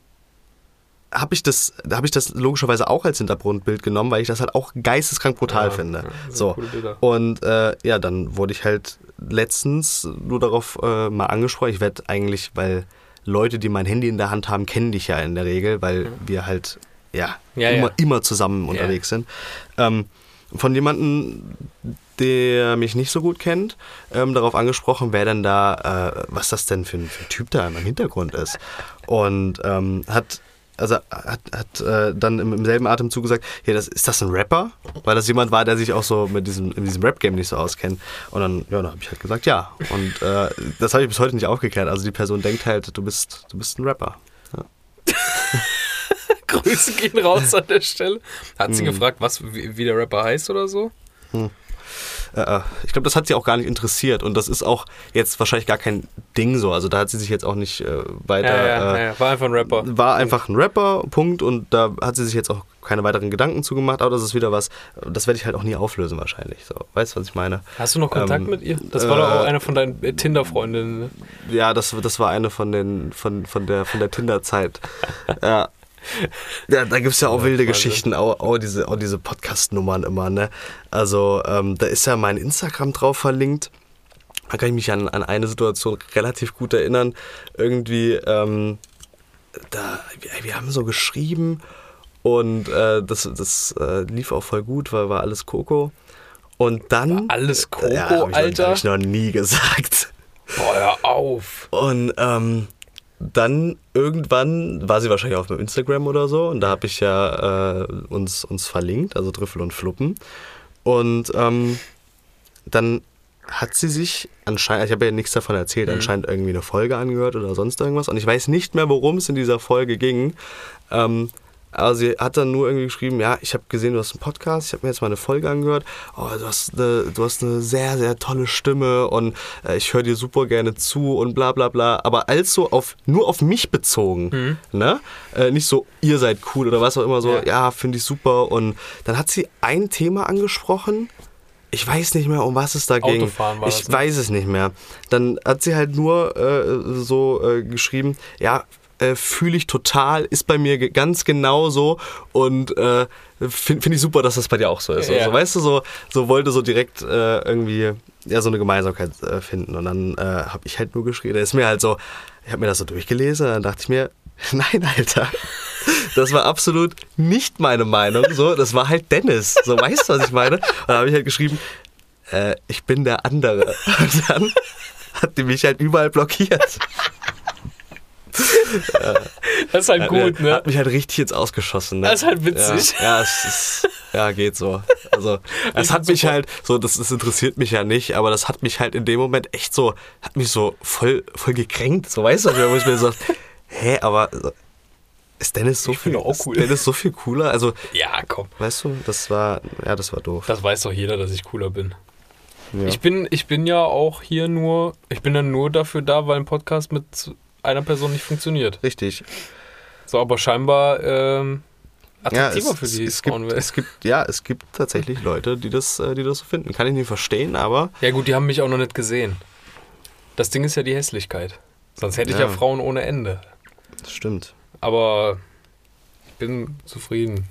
habe ich das, da habe ich das logischerweise auch als Hintergrundbild genommen, weil ich das halt auch geisteskrank brutal Ja, finde. ja, so. Und äh, ja, dann wurde ich halt letztens nur darauf äh, mal angesprochen. Ich werde eigentlich, weil Leute, die mein Handy in der Hand haben, kennen dich ja in der Regel, weil wir halt ja, Ja, immer, ja. immer zusammen unterwegs sind. Ähm, von jemandem, der mich nicht so gut kennt, ähm, darauf angesprochen, wer denn da, äh, was das denn für ein, für ein Typ da im Hintergrund ist. Und ähm, hat also hat, hat äh, dann im, im selben Atemzug gesagt, ja, das, ist das ein Rapper? Weil das jemand war, der sich auch so mit diesem, in diesem Rap-Game nicht so auskennt. Und dann, ja, dann habe ich halt gesagt, ja. Und äh, das habe ich bis heute nicht aufgeklärt. Also die Person denkt halt, du bist, du bist ein Rapper. (laughs) Grüße gehen raus an der Stelle. Hat Hm. sie gefragt, was, wie, wie der Rapper heißt oder so? Äh, äh, ich glaube, das hat sie auch gar nicht interessiert. Und das ist auch jetzt wahrscheinlich gar kein Ding so. Also da hat sie sich jetzt auch nicht äh, weiter... Ja, ja, äh, ja, war einfach ein Rapper. War einfach ein Rapper, Punkt. Und da hat sie sich jetzt auch keine weiteren Gedanken zu gemacht. Aber das ist wieder was, das werde ich halt auch nie auflösen wahrscheinlich. So, weißt du, was ich meine? Hast du noch Kontakt Ähm, mit ihr? Das war doch auch äh, eine von deinen äh, Tinder-Freundinnen. Ne? Ja, das, das war eine von den von, von der von der Tinder-Zeit. (laughs) ja. Ja, da gibt es ja auch wilde. Geschichten, auch, auch diese, auch diese Podcast-Nummern immer, ne? Also, ähm, da ist ja mein Instagram drauf verlinkt. Da kann ich mich an, an eine Situation relativ gut erinnern. Irgendwie, ähm, da, wir, wir haben so geschrieben und äh, das, das äh, lief auch voll gut, weil war alles Coco. Und dann. Alles Coco, ja, hab ich Alter? Hab ich noch nie gesagt. Boah, hör auf. Und ähm, dann irgendwann war sie wahrscheinlich auf meinem Instagram oder so und da habe ich ja äh, uns, uns verlinkt, also Trüffel und Fluppen. Und ähm, dann hat sie sich anscheinend, ich habe ja nichts davon erzählt, Mhm. anscheinend irgendwie eine Folge angehört oder sonst irgendwas. Und ich weiß nicht mehr, worum es in dieser Folge ging. Ähm, aber sie hat dann nur irgendwie geschrieben, ja, ich habe gesehen, du hast einen Podcast, ich habe mir jetzt mal eine Folge angehört. Oh, du hast eine, du hast eine sehr, sehr tolle Stimme und äh, ich höre dir super gerne zu und bla bla bla. Aber als so auf, nur auf mich bezogen, ne? Äh, nicht so, ihr seid cool oder was auch immer so, Ja. ja, finde ich super. Und dann hat sie ein Thema angesprochen. Ich weiß nicht mehr, um was es da ging. Autofahren war ich das, ne? weiß es nicht mehr. Dann hat sie halt nur äh, so äh, geschrieben, ja, äh, fühle ich total, ist bei mir ganz genau so und äh, finde find ich super, dass das bei dir auch so ist. Ja. Also, weißt du, so, so wollte so direkt äh, irgendwie ja, so eine Gemeinsamkeit äh, finden. Und dann äh, habe ich halt nur geschrieben, da ist mir halt so, ich habe mir das so durchgelesen, dann dachte ich mir, (laughs) nein, Alter. Das war absolut nicht meine Meinung. So, das war halt Dennis. So, weißt du, was ich meine? Und dann habe ich halt geschrieben, äh, ich bin der andere. Und dann hat die mich halt überall blockiert. (laughs) Das ist halt gut, ne? Hat mich halt richtig jetzt ausgeschossen. Ne? Das ist halt witzig. Ja, ja, es ist, ja geht so. Also, (laughs) es hat mich super. halt, so, das, das interessiert mich ja nicht, aber das hat mich halt in dem Moment echt so, hat mich so voll, voll gekränkt. So, weißt du, wo ich mir so, (laughs) hä, aber ist Dennis so Ich viel, auch ist cool. Dennis so viel cooler? Also, Ja, komm. weißt du, das war, ja, das war doof. Das weiß doch jeder, dass ich cooler bin. Ja. Ich bin, ich bin ja auch hier nur, ich bin dann nur dafür da, weil ein Podcast mit einer Person nicht funktioniert. Richtig. So, aber scheinbar ähm, Ja, attraktiver es, für die es, es, gibt, es gibt, ja, es gibt tatsächlich Leute, die das, äh, die das so finden. Kann ich nicht verstehen, aber Ja gut, die haben mich auch noch nicht gesehen. Das Ding ist ja die Hässlichkeit. Sonst hätte ich ja Ja. Frauen ohne Ende. das stimmt. Aber ich bin zufrieden.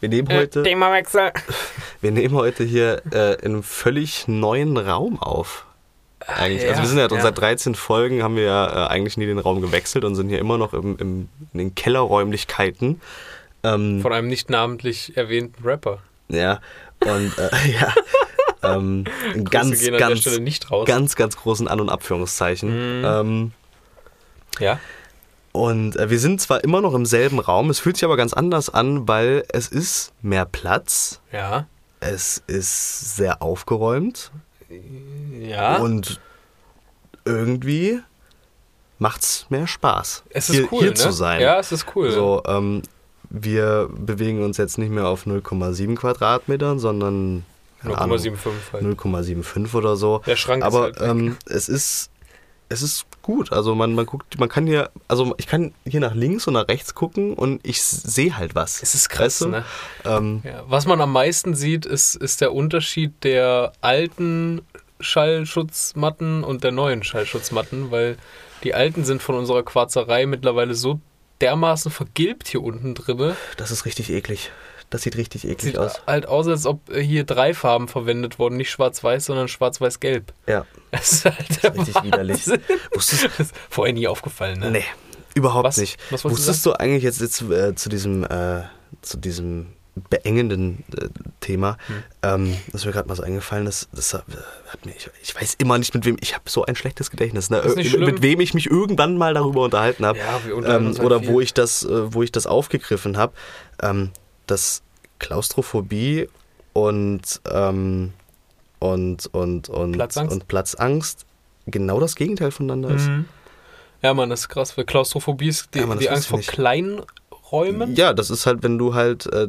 Wir nehmen heute, Themawechsel. (laughs) wir nehmen heute hier äh, in einem völlig neuen Raum auf. Eigentlich. ja, also wir sind ja, ja. seit 13 Folgen haben wir ja äh, eigentlich nie den Raum gewechselt und sind hier immer noch im, im, in den Kellerräumlichkeiten. Ähm, Von einem nicht namentlich erwähnten Rapper. ja, und äh, (laughs) ja. ähm, ganz, gehen an der ganz, Stelle nicht raus. ganz, ganz großen An- und Abführungszeichen. Mhm. Ähm, Ja? Und äh, wir sind zwar immer noch im selben Raum, es fühlt sich aber ganz anders an, weil es ist mehr Platz, Ja. es ist sehr aufgeräumt Ja. und irgendwie macht's mehr Spaß, es ist hier, cool, hier ne? zu sein. Ja, es ist cool. So, ähm, wir bewegen uns jetzt nicht mehr auf 0,7 Quadratmetern, Ahnung, 0,75 halt. 0,75 oder so. Der Schrank ist Aber halt weg. ähm, es ist es ist gut. Also man, man guckt, man kann hier, also ich kann hier nach links und nach rechts gucken und ich sehe halt was. Es ist krass, Weißt du? ne? Ähm, Ja, was man am meisten sieht, ist, ist der Unterschied der alten Schallschutzmatten und der neuen Schallschutzmatten, weil die alten sind von unserer Quarzerei mittlerweile so dermaßen vergilbt hier unten drinne. das ist richtig eklig. Das sieht richtig eklig Sieht aus. halt aus, als ob hier drei Farben verwendet wurden, nicht schwarz-weiß, sondern schwarz-weiß-gelb. Ja, Das ist halt der richtig widerlich. Wusstest Das ist vorher nie aufgefallen, ne? Nee, überhaupt Was? nicht. Was wolltest du Wusstest du eigentlich jetzt, jetzt äh, zu diesem äh, zu diesem beengenden äh, Thema, Hm. ähm, das ist mir gerade mal so eingefallen, das, das hat mir, ich, ich weiß immer nicht mit wem, ich habe so ein schlechtes Gedächtnis, ne? Äh, mit wem ich mich irgendwann mal darüber unterhalten habe. Ja, ähm, halt oder viel. wo ich das, äh, wo ich das aufgegriffen habe, ähm, dass Klaustrophobie und, ähm, und, und, und, Platzangst? und Platzangst genau das Gegenteil voneinander ist. Mhm. Ja, Mann, das ist krass, weil Klaustrophobie ist die, Ja, Mann, die Angst vor kleinen Räumen. Ja, das ist halt, wenn du halt, äh,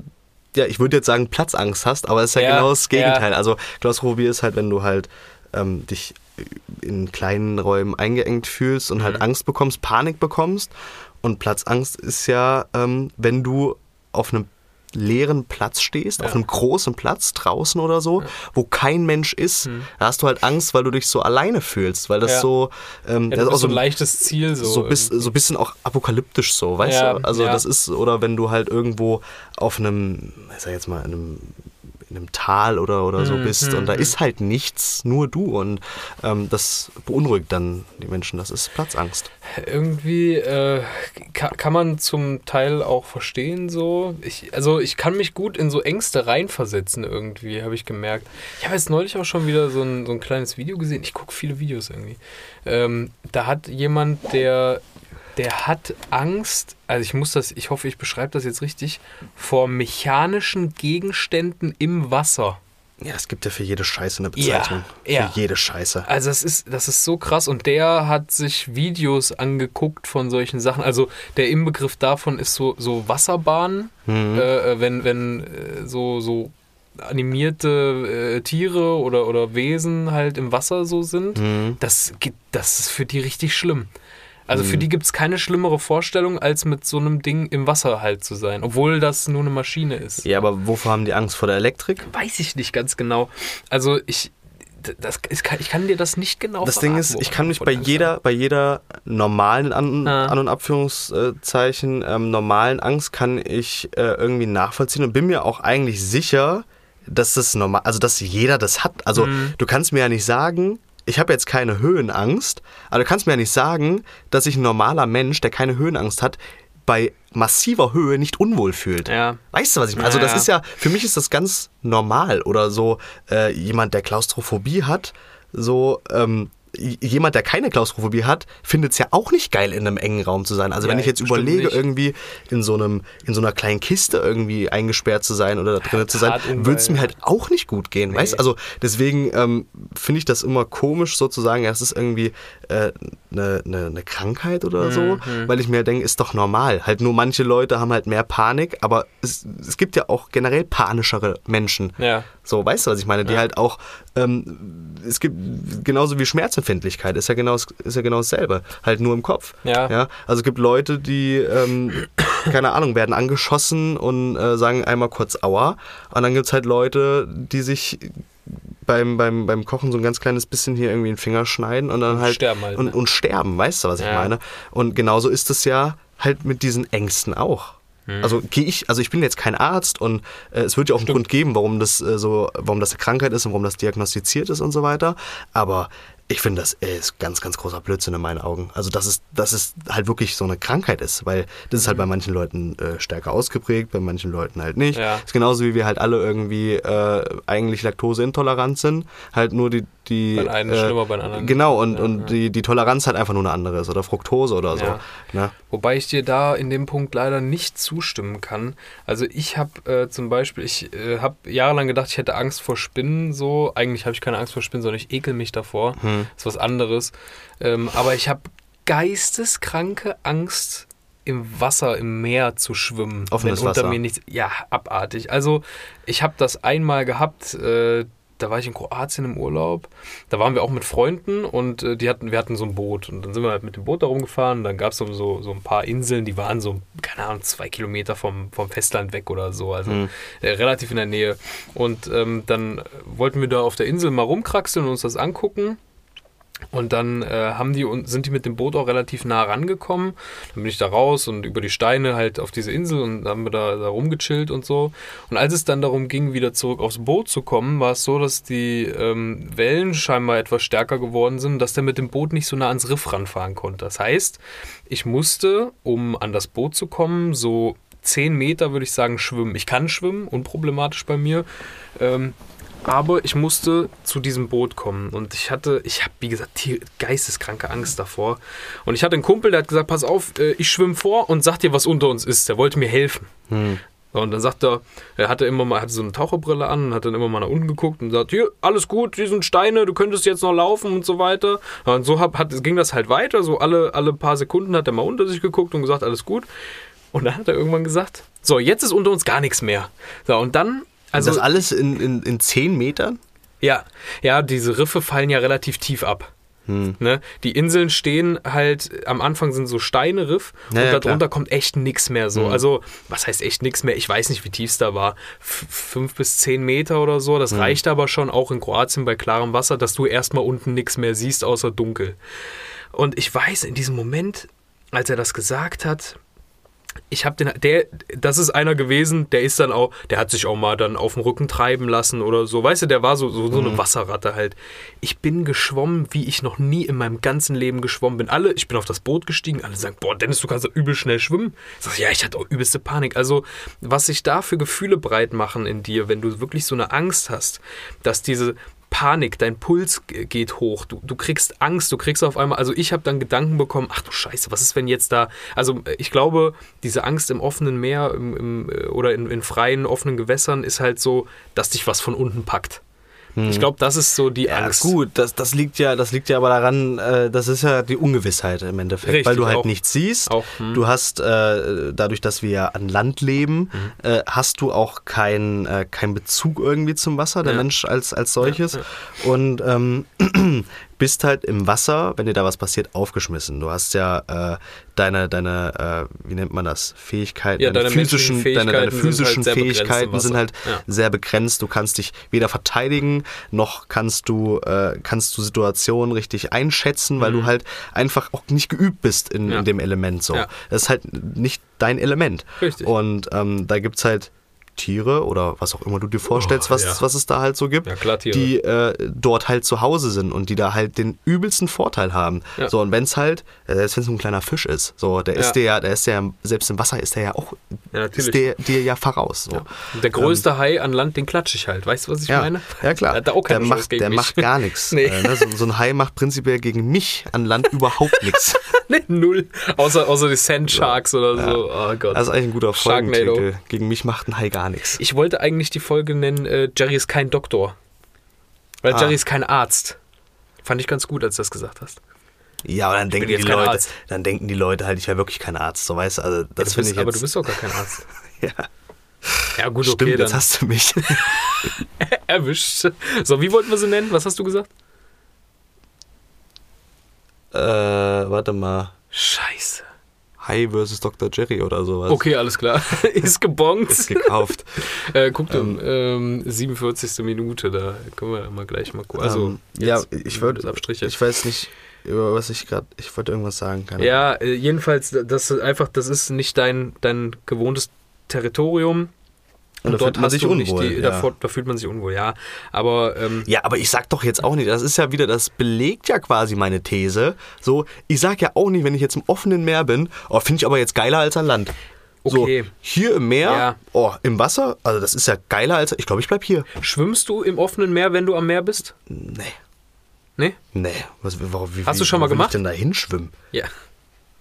ja, ich würde jetzt sagen Platzangst hast, aber es ist ja, Ja, genau das Gegenteil. ja. Also Klaustrophobie ist halt, wenn du halt ähm, dich in kleinen Räumen eingeengt fühlst und halt Mhm. Angst bekommst, Panik bekommst. Und Platzangst ist ja, ähm, wenn du auf einem leeren Platz stehst, Ja. auf einem großen Platz draußen oder so, wo kein Mensch ist, Mhm. da hast du halt Angst, weil du dich so alleine fühlst, weil das Ja. so, ähm, Ja, das ist auch so ein leichtes Ziel. So, so, bis, so ein bisschen auch apokalyptisch so, weißt Ja, du? Also ja. das ist, oder wenn du halt irgendwo auf einem, ich sag jetzt mal, in einem, in einem Tal oder, oder so Mhm, bist und da mhm. ist halt nichts, nur du und ähm, das beunruhigt dann die Menschen, das ist Platzangst. Irgendwie äh, kann, kann man zum Teil auch verstehen so. Ich, also ich kann mich gut in so Ängste reinversetzen irgendwie, habe ich gemerkt. Ich habe jetzt neulich auch schon wieder so ein, so ein kleines Video gesehen. Ich gucke viele Videos irgendwie. Ähm, da hat jemand, der, der hat Angst, also ich muss das, ich hoffe, ich beschreibe das jetzt richtig, vor mechanischen Gegenständen im Wasser. Ja, es gibt ja für jede Scheiße eine Bezeichnung. Ja, ja. Für jede Scheiße. Also das ist, das ist so krass und der hat sich Videos angeguckt von solchen Sachen. Also der Inbegriff davon ist so, so Wasserbahnen, Mhm. äh, wenn, wenn äh, so, so animierte äh, Tiere oder, oder Wesen halt im Wasser so sind. Mhm. Das, geht, das ist für die richtig schlimm. Also für die gibt es keine schlimmere Vorstellung, als mit so einem Ding im Wasser halt zu sein, obwohl das nur eine Maschine ist. Ja, aber wovor haben die Angst? Vor der Elektrik? Weiß ich nicht ganz genau. Also ich, das, ich, kann, ich kann dir das nicht genau Das Ding verraten, ist, ich kann mich bei jeder, bei jeder normalen An, Ah. An- und Abführungszeichen, ähm, normalen Angst kann ich äh, irgendwie nachvollziehen und bin mir auch eigentlich sicher, dass das normal, also dass jeder das hat. Also Mhm. du kannst mir ja nicht sagen, ich habe jetzt keine Höhenangst, aber du kannst mir ja nicht sagen, dass sich ein normaler Mensch, der keine Höhenangst hat, bei massiver Höhe nicht unwohl fühlt. Ja. Weißt du, was ich meine? Also Ja, das ja. ist ja, für mich ist das ganz normal. Oder so äh, jemand, der Klaustrophobie hat, so ähm, jemand, der keine Klaustrophobie hat, findet es ja auch nicht geil, in einem engen Raum zu sein. Also wenn Ja, ich jetzt überlege, nicht. irgendwie in so einem, in so einer kleinen Kiste irgendwie eingesperrt zu sein oder da drinnen zu sein, würde es mir ja. halt auch nicht gut gehen. Weißt Also deswegen ähm, finde ich das immer komisch, sozusagen, ja, es ist irgendwie äh, eine, eine, eine Krankheit oder so, Mhm. weil ich mir denke, ist doch normal. Halt nur manche Leute haben halt mehr Panik, aber es, es gibt ja auch generell panischere Menschen. Ja. So, weißt du, was ich meine? Die halt auch, ähm, es gibt genauso wie Schmerzempfindlichkeit, ist ja genau, ist ja genau dasselbe, halt nur im Kopf. Ja. ja? Also es gibt Leute, die, ähm, keine Ahnung, werden angeschossen und äh, sagen einmal kurz Aua. Und dann gibt es halt Leute, die sich beim, beim, beim Kochen so ein ganz kleines bisschen hier irgendwie den Finger schneiden und dann halt, sterben halt, und, ne? und sterben, weißt du, was ich Ja. meine? Und genauso ist es ja halt mit diesen Ängsten auch. Mhm. Also gehe ich, also ich bin jetzt kein Arzt und äh, es wird ja auch einen Grund geben, warum das äh, so, warum das eine Krankheit ist und warum das diagnostiziert ist und so weiter. Aber ich finde, das ist ganz, ganz großer Blödsinn in meinen Augen. Also, dass es, dass es halt wirklich so eine Krankheit ist, weil das ist halt bei manchen Leuten äh, stärker ausgeprägt, bei manchen Leuten halt nicht. Ja. Ist genauso wie wir halt alle irgendwie äh, eigentlich laktoseintolerant sind, halt nur die, die Bei einem ist schlimmer, bei anderen Genau, und, Ja, und ja. Die, die Toleranz halt einfach nur eine andere ist oder Fructose oder so. Ne? Wobei ich dir da in dem Punkt leider nicht zustimmen kann. Also ich habe äh, zum Beispiel, ich äh, habe jahrelang gedacht, ich hätte Angst vor Spinnen so. Eigentlich habe ich keine Angst vor Spinnen, sondern ich ekel mich davor. Hm. Das ist was anderes. Ähm, aber ich habe geisteskranke Angst im Wasser, im Meer zu schwimmen. Offenes wenn unter Wasser. mir nichts. Ja, abartig. Also ich habe das einmal gehabt. Äh, da war ich in Kroatien im Urlaub. Da waren wir auch mit Freunden und äh, die hatten, wir hatten so ein Boot. Und dann sind wir halt mit dem Boot da rumgefahren. Dann gab es so, so, so ein paar Inseln, die waren so, keine Ahnung, zwei Kilometer vom, vom Festland weg oder so. Also äh, relativ in der Nähe. Und ähm, dann wollten wir da auf der Insel mal rumkraxeln und uns das angucken. Und dann äh, haben die und sind die mit dem Boot auch relativ nah rangekommen. Dann bin ich da raus und über die Steine halt auf diese Insel und haben wir da, da rumgechillt und so. Und als es dann darum ging, wieder zurück aufs Boot zu kommen, war es so, dass die ähm, Wellen scheinbar etwas stärker geworden sind, dass der mit dem Boot nicht so nah ans Riff ranfahren konnte. Das heißt, ich musste, um an das Boot zu kommen, so 10 Meter, würde ich sagen, schwimmen. Ich kann schwimmen, unproblematisch bei mir. Ähm, aber ich musste zu diesem Boot kommen und ich hatte, ich habe wie gesagt geisteskranke Angst davor. Und ich hatte einen Kumpel, der hat gesagt, pass auf, äh, ich schwimme vor und sag dir, was unter uns ist. Der wollte mir helfen. So, Und dann sagt er, er hatte immer mal, hatte so eine Taucherbrille an und hat dann immer mal nach unten geguckt und sagt, hier, alles gut, hier sind Steine, du könntest jetzt noch laufen und so weiter. Und so hab, hat, ging das halt weiter, so alle, alle paar Sekunden hat er mal unter sich geguckt und gesagt, alles gut. Und dann hat er irgendwann gesagt, so, jetzt ist unter uns gar nichts mehr. So, und dann, also, das alles in, in, in 10 Metern? ja, ja, diese Riffe fallen ja relativ tief ab. Hm. Ne? Die Inseln stehen halt, am Anfang sind so Steine Riff Ja, und darunter klar. kommt echt nichts mehr so. Also, was heißt echt nichts mehr? Ich weiß nicht, wie tief es da war. F fünf bis zehn Meter oder so. Das reicht aber schon auch in Kroatien bei klarem Wasser, dass du erstmal unten nichts mehr siehst, außer dunkel. Und ich weiß, in diesem Moment, als er das gesagt hat, ich habe den, der, das ist einer gewesen, der ist dann auch, der hat sich auch mal dann auf dem Rücken treiben lassen oder so. Weißt du, der war so, so, so eine Wasserratte halt. Ich bin geschwommen, wie ich noch nie in meinem ganzen Leben geschwommen bin. Alle, ich bin auf das Boot gestiegen, alle sagen, boah, Dennis, du kannst ja übel schnell schwimmen. Ich sag, ja, ich hatte auch übelste Panik. Also, was sich da für Gefühle breit machen in dir, wenn du wirklich so eine Angst hast, dass diese Panik, dein Puls geht hoch, du, du kriegst Angst, du kriegst auf einmal, also ich habe dann Gedanken bekommen, ach du Scheiße, was ist, wenn jetzt da, also äh, ich glaube, diese Angst im offenen Meer im, im, äh, oder in, in freien, offenen Gewässern ist halt so, dass dich was von unten packt. Ich glaube, das ist so die Ja, Angst. gut, das, das liegt ja, das liegt ja aber daran, äh, das ist ja die Ungewissheit im Endeffekt, Richtig, weil du halt auch. nichts siehst. Auch, hm. Du hast äh, dadurch, dass wir ja an Land leben, Mhm. äh, hast du auch keinen äh, keinen Bezug irgendwie zum Wasser, der Ja. Mensch als als solches und ähm, (clears throat) bist halt im Wasser, wenn dir da was passiert, aufgeschmissen. Du hast ja äh, deine deine äh, wie nennt man das Fähigkeiten, Ja, deine physischen menschlichen deine, deine Fähigkeiten sind halt physischen sehr begrenzt im Fähigkeiten sind halt Ja. sehr begrenzt. Du kannst dich weder verteidigen, noch kannst du, äh, kannst du Situationen richtig einschätzen, weil du halt einfach auch nicht geübt bist in, Mhm. Ja. in dem Element. So. Das ist halt nicht dein Element. Richtig. Und ähm, da gibt es halt Tiere oder was auch immer du dir vorstellst, was, Oh, ja. was es da halt so gibt, Ja, klar, die äh, dort halt zu Hause sind und die da halt den übelsten Vorteil haben. Ja. So, und wenn es halt, äh, selbst wenn es ein kleiner Fisch ist, so, der ist der ja, der ist der, selbst im Wasser ist der ja auch, ist der dir ja voraus. So. Der größte Hai an Land, den klatsche ich halt. Weißt du, was ich meine? ja klar. Der hat da auch der macht, gegen der mich. macht gar nichts. (laughs) Nee. Äh, ne? so, so ein Hai macht prinzipiell gegen mich an Land überhaupt nichts. (laughs) nee, null. Außer, außer die Sand Sharks oder so. Oh Gott. Das ist eigentlich ein guter. Folgentitel. Gegen mich macht ein Hai gar nichts. Ich wollte eigentlich die Folge nennen, äh, Jerry ist kein Doktor. Weil Ah. Jerry ist kein Arzt. Fand ich ganz gut, als du das gesagt hast. Ja, aber dann denken, die jetzt Leute, Arzt. dann denken die Leute halt, ich wäre wirklich kein Arzt. So weißt also das finde bist, ich aber jetzt. du bist doch gar kein Arzt. (laughs) ja, Ja, gut, stimmt, okay, jetzt dann hast du mich. (laughs) erwischt. So, wie wollten wir sie nennen? Was hast du gesagt? äh, warte mal. Scheiße. Hai versus Dr. Jerry oder sowas. Okay, alles klar. (laughs) ist gebongt. Ist gekauft. (laughs) Äh, guck dir, ähm, 47. Minute, da können wir mal gleich mal gucken. Also, ähm, ja, ich Abstriche. ich weiß nicht, über was ich gerade, ich wollte irgendwas sagen. Keine Ja, äh, jedenfalls, das ist einfach, das ist nicht dein, dein gewohntes Territorium. Und da fühlt man sich unwohl, Die, ja. da, da fühlt man sich unwohl, ja. Aber ähm, Ja, aber ich sag doch jetzt auch nicht, das ist ja wieder, das belegt ja quasi meine These. So, ich sag ja auch nicht, wenn ich jetzt im offenen Meer bin, oh, finde ich aber jetzt geiler als an Land. Okay. So, hier im Meer, Ja. oh, im Wasser, also das ist ja geiler als, ich glaube, ich bleib hier. schwimmst du im offenen Meer, wenn du am Meer bist? Nee, Nee? nee. Was, warum, wie, Hast du wie- schon mal gemacht? ich denn da hinschwimmen? Ja.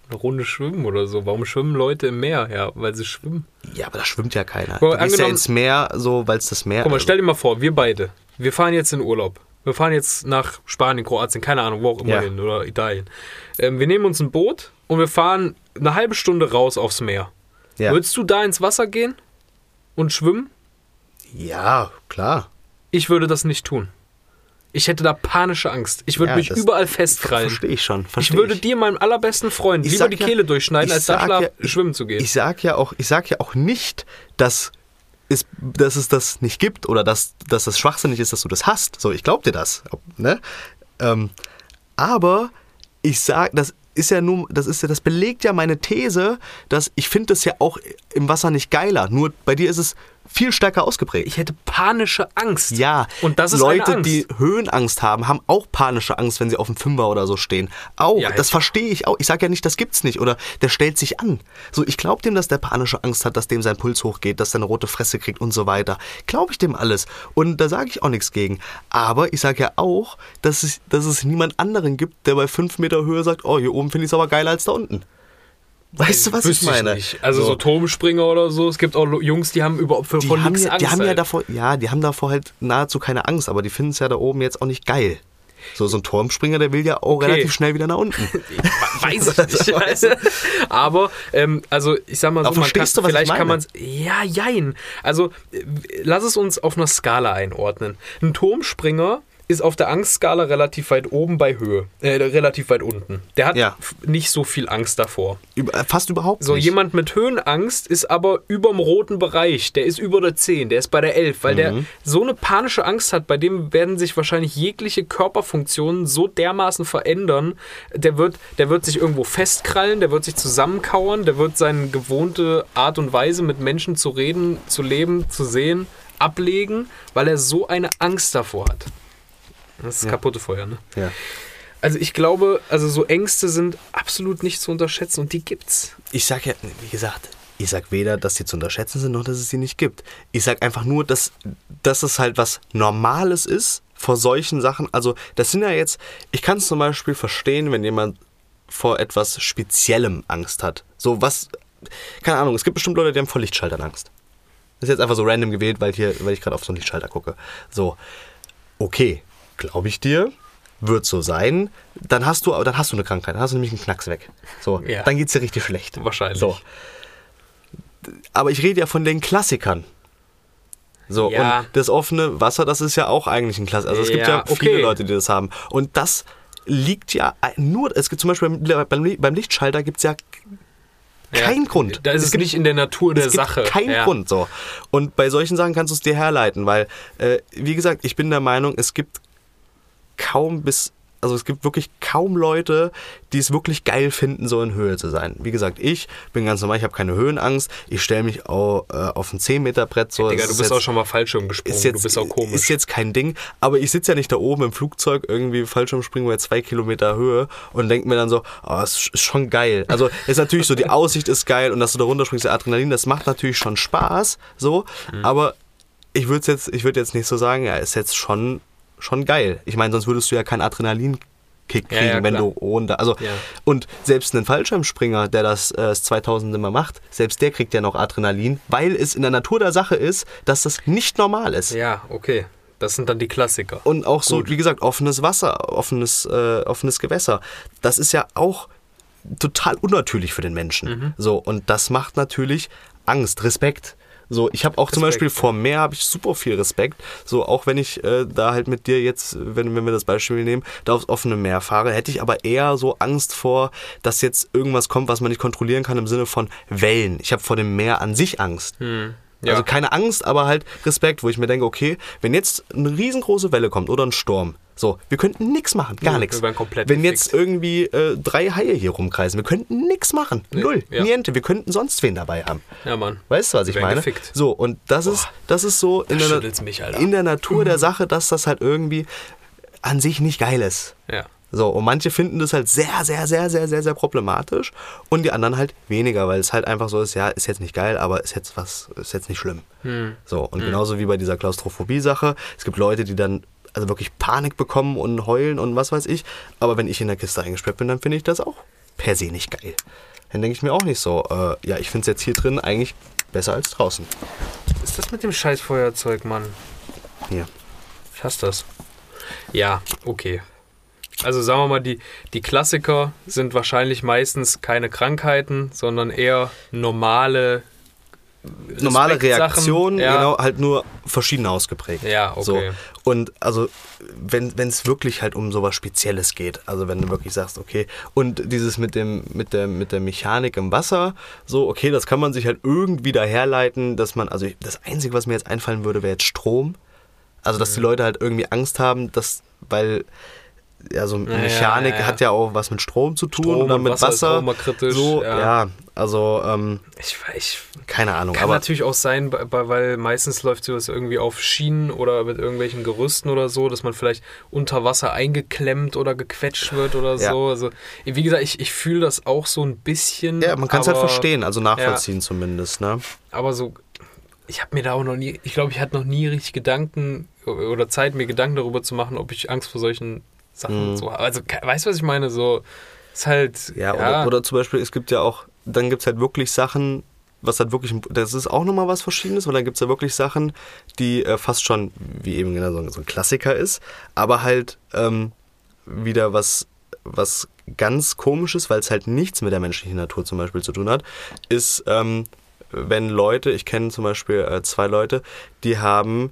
Eine Runde schwimmen oder so. Warum schwimmen Leute im Meer? Ja, weil sie schwimmen. Ja, aber da schwimmt ja keiner. Du gehst ja ins Meer, so, weil es das Meer Guck mal, ist. stell dir mal vor, wir beide, wir fahren jetzt in Urlaub. Wir fahren jetzt nach Spanien, Kroatien, keine Ahnung, wo auch immer Ja. hin oder Italien. Ähm, wir nehmen uns ein Boot und wir fahren eine halbe Stunde raus aufs Meer. Ja. Würdest du da ins Wasser gehen und schwimmen? ja, klar. Ich würde das nicht tun. Ich hätte da panische Angst. Ich würde Ja, mich überall festkrallen. Verstehe ich schon. Ich versteh würde dir, meinem allerbesten Freund, Ich lieber die ja- Kehle durchschneiden, ich als da schlaf, ja- ich- schwimmen zu gehen. Ich sag ja auch, ich sag ja auch nicht, dass es, dass es das nicht gibt oder dass, dass das schwachsinnig ist, dass du das hast. So, ich glaub dir das. Ne? Ähm, aber ich sag, das ist ja nur, das ist ja, das belegt ja meine These, dass ich finde das ja auch im Wasser nicht geiler. Nur bei dir ist es viel stärker ausgeprägt. ich hätte panische Angst. Ja, Und das ist Leute, die Höhenangst haben, haben auch panische Angst, wenn sie auf dem Fünfer oder so stehen. Auch, Ja, das verstehe ich auch. Ich sage ja nicht, das gibt's nicht oder der stellt sich an. So, ich glaube dem, dass der panische Angst hat, dass dem sein Puls hochgeht, dass er eine rote Fresse kriegt und so weiter. Glaube ich dem alles. Und da sage ich auch nichts gegen. Aber ich sage ja auch, dass es, dass es niemand anderen gibt, der bei fünf Meter Höhe sagt, oh, hier oben finde ich es aber geiler als da unten. Weißt du, was ich meine? nicht. Also so, Turmspringer oder so. Es gibt auch Jungs, die haben überhaupt für die von haben, ja, Angst. die haben ja halt. davor, ja, die haben davor halt nahezu keine Angst, aber die finden es ja da oben jetzt auch nicht geil. So, so ein Turmspringer, der will ja auch Okay. relativ schnell wieder nach unten. (laughs) Weiß ich nicht. (laughs) Aber, ähm, also ich sag mal so, man kann, du, ich vielleicht kann man es. Ja, jein. Also äh, lass es uns auf einer Skala einordnen. Ein Turmspringer ist auf der Angstskala relativ weit oben bei Höhe, äh, relativ weit unten. Der hat Ja. nicht so viel Angst davor. Über, äh, fast überhaupt So, nicht. jemand mit Höhenangst ist aber überm roten Bereich. Der ist über der 10, der ist bei der 11, weil Mhm. der so eine panische Angst hat, bei dem werden sich wahrscheinlich jegliche Körperfunktionen so dermaßen verändern. Der wird, der wird sich irgendwo festkrallen, der wird sich zusammenkauern, der wird seine gewohnte Art und Weise, mit Menschen zu reden, zu leben, zu sehen, ablegen, weil er so eine Angst davor hat. Das ist kaputte Feuer, ne? Ja. Also ich glaube, also so Ängste sind absolut nicht zu unterschätzen und die gibt's. Ich sag ja, wie gesagt, ich sag weder, dass die zu unterschätzen sind, noch dass es sie nicht gibt. Ich sag einfach nur, dass, dass es halt was Normales ist, vor solchen Sachen, also das sind ja jetzt, ich kann es zum Beispiel verstehen, wenn jemand vor etwas Speziellem Angst hat. So was, keine Ahnung, es gibt bestimmt Leute, die haben vor Lichtschaltern Angst. Das ist jetzt einfach so random gewählt, weil, hier, weil ich gerade auf so einen Lichtschalter gucke. So, okay, glaube ich dir, wird so sein, dann hast du, dann hast du eine Krankheit, dann hast du nämlich einen Knacks weg. So, Ja. dann geht es dir richtig schlecht. Wahrscheinlich. So. Aber ich rede ja von den Klassikern. So, Ja. und das offene Wasser, das ist ja auch eigentlich ein Klassiker. Also es gibt Ja, ja viele okay. Leute, die das haben. Und das liegt ja nur, es gibt zum Beispiel beim, beim, Lichtschalter gibt es ja keinen Grund. Da ist es, gibt- nicht in der Natur der es gibt Sache. keinen ja. Grund so. Und bei solchen Sachen kannst du es dir herleiten, weil, äh, wie gesagt, ich bin der Meinung, es gibt kaum bis, also es gibt wirklich kaum Leute, die es wirklich geil finden, so in Höhe zu sein. Wie gesagt, ich bin ganz normal, ich habe keine Höhenangst, ich stelle mich auch äh, auf ein 10 Meter Brett so. Digga, das du ist bist jetzt- auch schon mal Fallschirm gesprungen. ist jetzt, du bist auch komisch. Ist jetzt kein Ding, aber ich sitze ja nicht da oben im Flugzeug irgendwie Fallschirmspringen bei zwei Kilometer Höhe und denke mir dann so, oh, das ist schon geil. Also ist natürlich so, die (laughs) Aussicht ist geil und dass du da runterspringst, der Adrenalin, das macht natürlich schon Spaß, so, Mhm. aber ich würde jetzt, ich würde jetzt nicht so sagen, ja, ist jetzt schon, schon geil. Ich meine, sonst würdest du ja keinen Adrenalinkick Ja, kriegen, ja, wenn klar. du runter, also Ja. und selbst ein Fallschirmspringer, der das äh, das 2000 immer macht, selbst der kriegt ja noch Adrenalin, weil es in der Natur der Sache ist, dass das nicht normal ist. ja, okay. Das sind dann die Klassiker. Und auch so, Gut. wie gesagt, offenes Wasser, offenes, äh, offenes Gewässer. Das ist ja auch total unnatürlich für den Menschen. Mhm. So, und das macht natürlich Angst, Respekt. So, ich habe auch zum Respekt, Beispiel ja. vor Meer habe ich super viel Respekt. So, auch wenn ich äh, da halt mit dir jetzt, wenn, wenn wir das Beispiel nehmen, da aufs offene Meer fahre, hätte ich aber eher so Angst vor, dass jetzt irgendwas kommt, was man nicht kontrollieren kann im Sinne von Wellen. Ich habe vor dem Meer an sich Angst. Hm. Ja. Also keine Angst, aber halt Respekt, wo ich mir denke, okay, wenn jetzt eine riesengroße Welle kommt oder ein Sturm, so, wir könnten nichts machen, gar nichts. Wenn jetzt irgendwie äh, drei Haie hier rumkreisen, wir könnten nichts machen, null, ja. niente, wir könnten sonst wen dabei haben. ja, Mann. Weißt du, was ich meine? gefickt. So, und das ist, das ist so in der, mich, in der Natur der Sache, dass das halt irgendwie an sich nicht geil ist. Ja. So, und manche finden das halt sehr, sehr, sehr, sehr, sehr, sehr problematisch und die anderen halt weniger, weil es halt einfach so ist, ja, ist jetzt nicht geil, aber ist jetzt was, ist jetzt nicht schlimm. Hm. So, und genauso wie bei dieser Klaustrophobie-Sache, es gibt Leute, die dann also wirklich Panik bekommen und heulen und was weiß ich, aber wenn ich in der Kiste eingesperrt bin, dann finde ich das auch per se nicht geil. Dann denke ich mir auch nicht so, äh, ja, ich finde es jetzt hier drin eigentlich besser als draußen. Was ist das mit dem scheiß Feuerzeug, Mann? Hier. Ich hasse das. Ja, okay. Also sagen wir mal, die, die Klassiker sind wahrscheinlich meistens keine Krankheiten, sondern eher normale Normale. Reaktionen, ja. genau, halt nur verschieden ausgeprägt. Ja, okay. So. Und also, wenn es wirklich halt um sowas Spezielles geht, also wenn du wirklich sagst, okay, und dieses mit dem, mit der, mit der Mechanik im Wasser, so, okay, das kann man sich halt irgendwie daherleiten, dass man, also das Einzige, was mir jetzt einfallen würde, wäre jetzt Strom. Also, dass die Leute halt irgendwie Angst haben, dass, weil ja, so ja, Mechanik ja, hat ja auch was mit Strom zu tun Strom und mit Wasser ist Wasser. auch immer kritisch, So, ja. also, ähm, Ich, ich keine Ahnung, kann aber natürlich auch sein, weil meistens läuft sowas irgendwie auf Schienen oder mit irgendwelchen Gerüsten oder so, dass man vielleicht unter Wasser eingeklemmt oder gequetscht wird oder so. Also, wie gesagt, ich, ich fühle das auch so ein bisschen. ja, man kann es halt verstehen, also nachvollziehen zumindest, ne? aber so, ich habe mir da auch noch nie, ich glaube, ich hatte noch nie richtig Gedanken oder Zeit, mir Gedanken darüber zu machen, ob ich Angst vor solchen Sachen Mhm. so. Also, weißt du, was ich meine? So, ist halt. Ja, Oder, oder zum Beispiel, es gibt ja auch, dann gibt es halt wirklich Sachen, was halt wirklich, das ist auch nochmal was Verschiedenes, weil dann gibt es ja wirklich Sachen, die äh, fast schon, wie eben genau, so ein- so ein Klassiker ist, aber halt ähm, wieder was, was ganz komisches, weil es halt nichts mit der menschlichen Natur zum Beispiel zu tun hat, ist, ähm, wenn Leute, ich kenne zum Beispiel äh, zwei Leute, die haben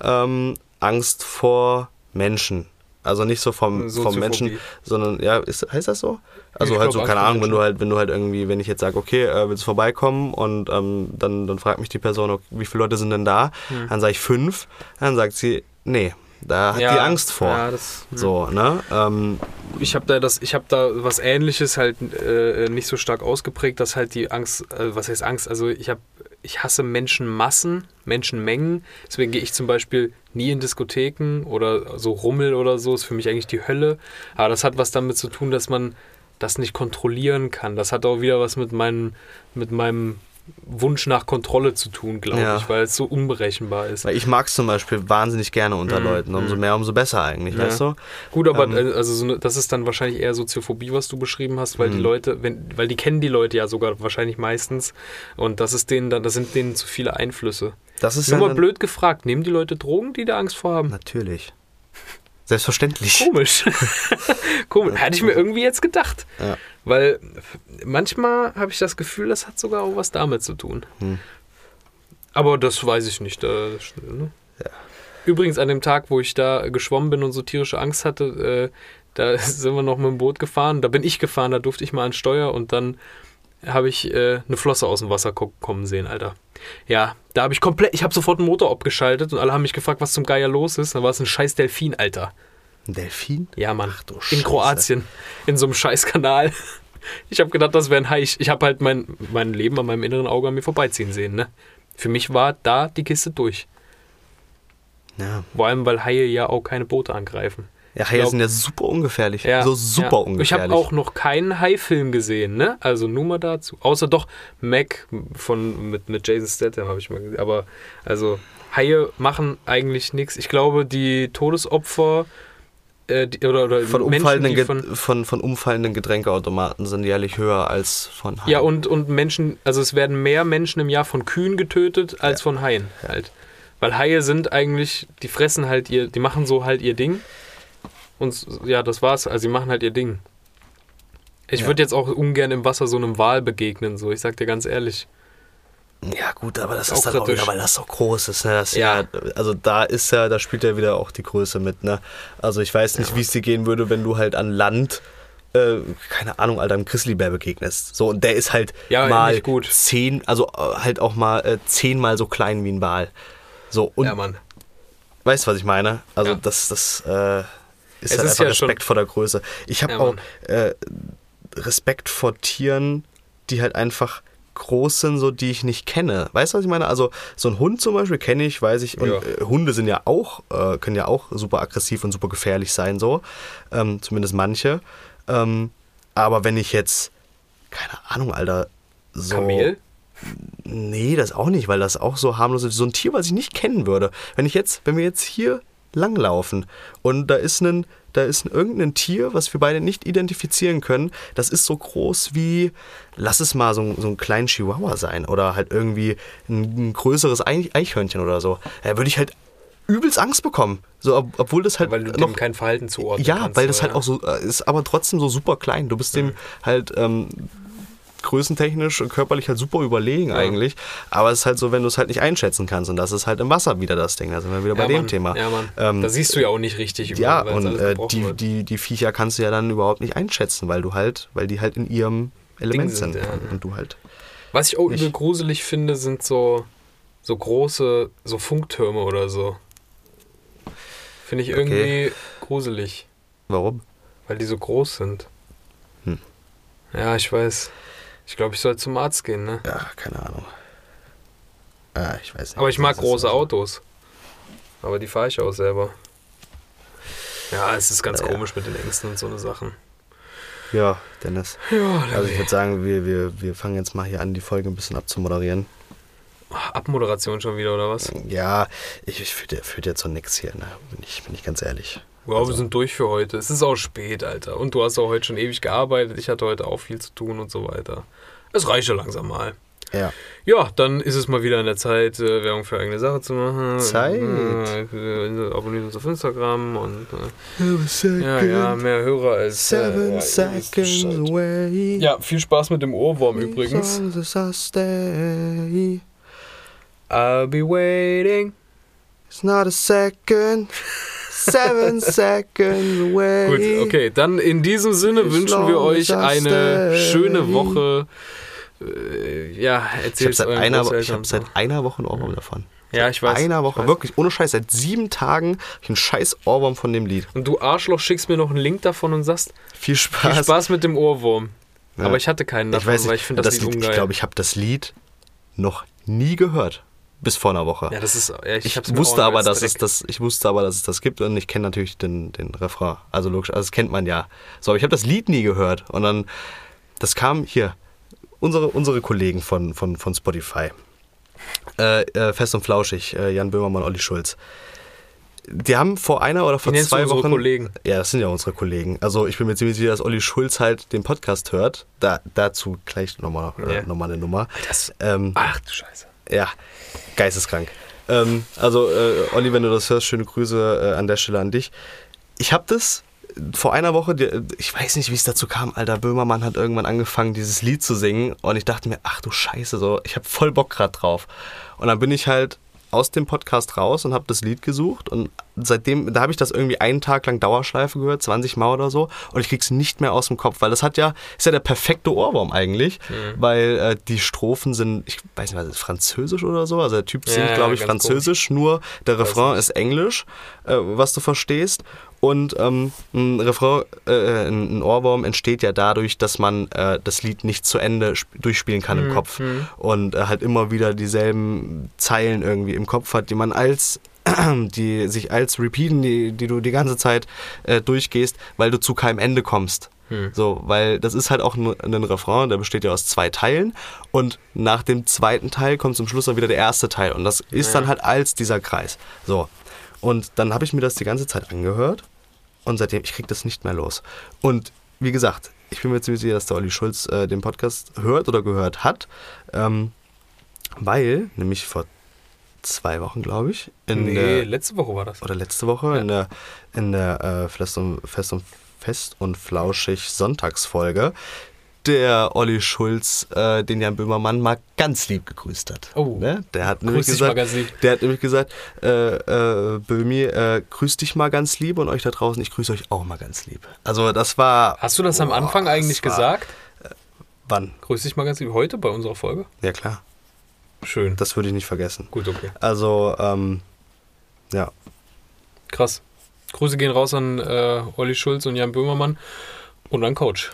ähm, Angst vor Menschen. Also nicht so vom, vom. Menschen, sondern ja, ist, heißt das so? Also Ich halt glaub, so, keine Ahnung, wenn du halt, wenn du halt irgendwie, wenn ich jetzt sage, okay, äh, willst du vorbeikommen und ähm, dann, dann fragt mich die Person, okay, wie viele Leute sind denn da? Dann sage ich fünf, dann sagt sie, nee, da hat Hm. Ja, die Angst vor. Ja, das, So, ne? Ähm, ich habe da das, ich habe da was Ähnliches halt äh, nicht so stark ausgeprägt, dass halt die Angst, äh, was heißt Angst? Also ich habe, ich hasse Menschenmassen, Menschenmengen. Deswegen gehe ich zum Beispiel nie in Diskotheken oder so Rummel oder so. Ist für mich eigentlich die Hölle. Aber das hat was damit zu tun, dass man das nicht kontrollieren kann. Das hat auch wieder was mit meinem, mit meinem Wunsch nach Kontrolle zu tun, glaube Ja. ich, weil es so unberechenbar ist. Weil ich mag es zum Beispiel wahnsinnig gerne unter Leuten. Umso mehr, umso besser eigentlich, Mhm. Ja. weißt du? Gut, aber Ähm, äh, also so eine, das ist dann wahrscheinlich eher Soziophobie, was du beschrieben hast, weil die Mhm. Leute, wenn, weil die kennen die Leute ja sogar wahrscheinlich meistens und das ist denen dann, das sind denen zu viele Einflüsse. Das ist Nur mal blöd gefragt, nehmen die Leute Drogen, die da Angst vor haben? Natürlich. Selbstverständlich. Komisch. (laughs) Komisch. Hätte ich mir irgendwie jetzt gedacht. Ja. Weil manchmal habe ich das Gefühl, das hat sogar auch was damit zu tun. Hm. Aber das weiß ich nicht. Da, ne? Ja. Übrigens, an dem Tag, wo ich da geschwommen bin und so tierische Angst hatte, äh, da (laughs) sind wir noch mit dem Boot gefahren. Da bin ich gefahren, da durfte ich mal an Steuer und dann habe ich äh, eine Flosse aus dem Wasser ko- kommen sehen, Alter. Ja, da habe ich komplett, ich habe sofort den Motor abgeschaltet und alle haben mich gefragt, was zum Geier los ist. Da war es ein scheiß Delfin, Alter. Ein Delfin? Ja, Mann. du in Scheiße. Kroatien. In so einem Scheißkanal. Ich habe gedacht, das wäre ein Hai. Ich, ich habe halt mein, mein Leben an meinem inneren Auge an mir vorbeiziehen sehen. Ne? Für mich war da die Kiste durch. Ja. Vor allem, weil Haie ja auch keine Boote angreifen. Ja, Haie glaub- sind ja super ungefährlich. Ja, so super ja. ungefährlich. Ich habe auch noch keinen Hai-Film gesehen, ne? Also nur mal dazu. Außer doch Mac von, mit, mit Jason Statham habe ich mal gesehen. Aber also Haie machen eigentlich nichts. Ich glaube, die Todesopfer äh, die, oder, oder von Menschen, umfallenden, von, von, von umfallenden Getränkeautomaten sind jährlich höher als von Haien. Ja, und, und Menschen, also es werden mehr Menschen im Jahr von Kühen getötet als von Haien halt. Weil Haie sind eigentlich, die fressen halt ihr, die machen so halt ihr Ding. Und ja, das war's. Also die machen halt ihr Ding. Ich Ja. würde jetzt auch ungern im Wasser so einem Wal begegnen, so, ich sag dir ganz ehrlich. Ja, gut, aber das Auch ist dann auch wieder, weil das so groß ist. Ne? Das Ja. ja. also da ist ja, da spielt ja wieder auch die Größe mit. Ne? Also ich weiß nicht, wie es dir gehen würde, wenn du halt an Land, äh, keine Ahnung, Alter, einem Grizzlybär begegnest. So, und der ist halt Ja, mal zehn, also äh, halt auch mal äh, zehnmal so klein wie ein Wal. So, und ja, Mann. weißt du, was ich meine? Also Ja. das, das äh, ist Es halt ist einfach ja schon- Respekt vor der Größe. Ich habe Ja, auch äh, Respekt vor Tieren, die halt einfach groß sind, so die ich nicht kenne. Weißt du, was ich meine? Also so ein Hund zum Beispiel kenne ich, weiß ich. Und Ja. äh, Hunde sind ja auch, äh, können ja auch super aggressiv und super gefährlich sein, so. Ähm, zumindest manche. Ähm, aber wenn ich jetzt, keine Ahnung, Alter, so. Kamel? Nee, das auch nicht, weil das auch so harmlos ist. So ein Tier, was ich nicht kennen würde. Wenn ich jetzt, wenn wir jetzt hier langlaufen und da ist ein, da ist ein, irgendein Tier, was wir beide nicht identifizieren können, das ist so groß wie, lass es mal so, ein- so ein kleinen Chihuahua sein oder halt irgendwie ein, ein größeres Eich- Eichhörnchen oder so. Da würde ich halt übelst Angst bekommen. So, ob, obwohl das halt Weil du noch dem kein Verhalten zuordnen ja, kannst. weil das so, halt auch so äh, ist, aber trotzdem so super klein. Du bist dem halt ähm, größentechnisch und körperlich halt super überlegen eigentlich. Aber es ist halt so, wenn du es halt nicht einschätzen kannst. Und das ist halt im Wasser wieder das Ding. Da sind wir wieder bei ja, dem Mann. Thema. Ja, Mann. Ähm, da siehst du ja auch nicht richtig ja, überall, weil und äh, die, wird. die, die Viecher kannst du ja dann überhaupt nicht einschätzen, weil du halt, weil die halt in ihrem Element sind, sind. ja. Und, du halt. Was ich auch übel gruselig finde, sind so, so große, so Funktürme oder so. Finde ich Okay. irgendwie gruselig, Warum? weil die so groß sind. Hm. Ja, ich weiß. Ich glaube, ich soll zum Arzt gehen, ne? Ja, keine Ahnung. Ah, ich weiß nicht. Aber ich mag große so- Autos. Aber die fahre ich auch selber. Ja, es ist ganz Ja, ja. komisch mit den Ängsten und so eine Sachen. Ja, Dennis. Ja, Also ich würde sagen, wir, wir, wir fangen jetzt mal hier an, die Folge ein bisschen abzumoderieren. Abmoderation schon wieder, oder was? Ja, ich, ich führt, führt jetzt so nix hier, ne? bin, ich, bin ich ganz ehrlich. Ja, Also wir sind durch für heute. Es ist auch spät, Alter. Und du hast auch heute schon ewig gearbeitet. Ich hatte heute auch viel zu tun und so weiter. Es reicht ja langsam mal. Ja. Ja, dann ist es mal wieder an der Zeit, äh, Werbung für eigene Sache zu machen. Zeit. Äh, abonniert uns auf Instagram und äh, ja, ja, mehr Hörer als. Seven äh, ja, wisst Bescheid. seconds away. Ja, viel Spaß mit dem Ohrwurm übrigens. I'll be waiting. It's not a second. (laughs) Seven seconds away. Gut, okay, dann in diesem Sinne As wünschen wir euch eine stay. schöne Woche. Äh, ja, Ich habe erzählt seit, einer, Wo- ich hab seit einer Woche einen Ohrwurm davon. Ja, ich weiß. einer ich Woche, weiß. wirklich, ohne Scheiß, seit sieben Tagen ich einen scheiß Ohrwurm von dem Lied. Und du Arschloch schickst mir noch einen Link davon und sagst, Viel viel Spaß. Spaß mit dem Ohrwurm. Ja. Aber ich hatte keinen davon, ich weiß nicht, weil ich finde das, Lied Lied, ungeil. Ich glaube, ich habe das Lied noch nie gehört. Bis vor einer Woche. ja, das ist, ja, ich, ich, wusste aber, dass es das, ich wusste aber, dass es das gibt und ich kenne natürlich den, den Refrain. Also logisch, also das kennt man ja. So, aber ich habe das Lied nie gehört. Und dann, das kam hier. unsere, unsere Kollegen von, von, von Spotify. Äh, äh, fest und flauschig, äh, Jan Böhmermann, Olli Schulz. Die haben vor einer oder vor zwei Wochen. Kollegen? Ja, das sind ja unsere Kollegen. Also ich bin mir ziemlich sicher, dass Olli Schulz halt den Podcast hört. Da, dazu gleich nochmal äh, Ja. noch eine Nummer. Das, Ähm, ach du Scheiße. Ja, geisteskrank. Ähm, also, äh, Olli, wenn du das hörst, schöne Grüße äh, an der Stelle an dich. Ich habe das vor einer Woche, die- ich weiß nicht, wie es dazu kam, Alter, Böhmermann hat irgendwann angefangen, dieses Lied zu singen und ich dachte mir, ach du Scheiße, so, ich habe voll Bock grad drauf. Und dann bin ich halt aus dem Podcast raus und habe das Lied gesucht und seitdem, da habe ich das irgendwie einen Tag lang Dauerschleife gehört, 20 Mal oder so und ich krieg's nicht mehr aus dem Kopf, weil das hat ja, ist ja der perfekte Ohrwurm eigentlich, weil äh, die Strophen sind, ich weiß nicht, was ist französisch oder so, also der Typ singt, ja, glaube ich, französisch, nur der Refrain ist Englisch, äh, was du verstehst. Und ähm, ein Refrain, äh, ein ein Ohrwurm entsteht ja dadurch, dass man äh, das Lied nicht zu Ende sp- durchspielen kann Mhm, im Kopf und äh, halt immer wieder dieselben Zeilen irgendwie im Kopf hat, die man als (clears throat) die sich als repeaten, die, die du die ganze Zeit äh, durchgehst, weil du zu keinem Ende kommst. Hm. So, weil das ist halt auch ein, ein Refrain, der besteht ja aus zwei Teilen und nach dem zweiten Teil kommt zum Schluss dann wieder der erste Teil und das ist dann halt als dieser Kreis. So. Und dann habe ich mir das die ganze Zeit angehört und seitdem, ich krieg das nicht mehr los. Und wie gesagt, ich bin mir ziemlich sicher, dass der Olli Schulz äh, den Podcast hört oder gehört hat, ähm, weil, nämlich vor zwei Wochen, glaube ich, in nee, der, letzte Woche war das. oder letzte Woche in der, in der äh, Fest, und, Fest, und, Fest und Flauschig Sonntagsfolge der Olli Schulz äh, den Jan Böhmermann mal ganz lieb gegrüßt hat. Oh. Ne? Der hat nämlich Grüß dich mal gesagt, ganz lieb. der hat nämlich gesagt, äh, äh, Böhmi, äh, grüß dich mal ganz lieb und euch da draußen, ich grüße euch auch mal ganz lieb. Also das war. Hast du das am Boah, Anfang eigentlich war- gesagt? Wann? Grüß dich mal ganz lieb. Heute bei unserer Folge? Ja klar, Schön. das würde ich nicht vergessen. Gut, okay. Also, ähm, ja. Krass. Grüße gehen raus an äh, Olli Schulz und Jan Böhmermann und an Coach.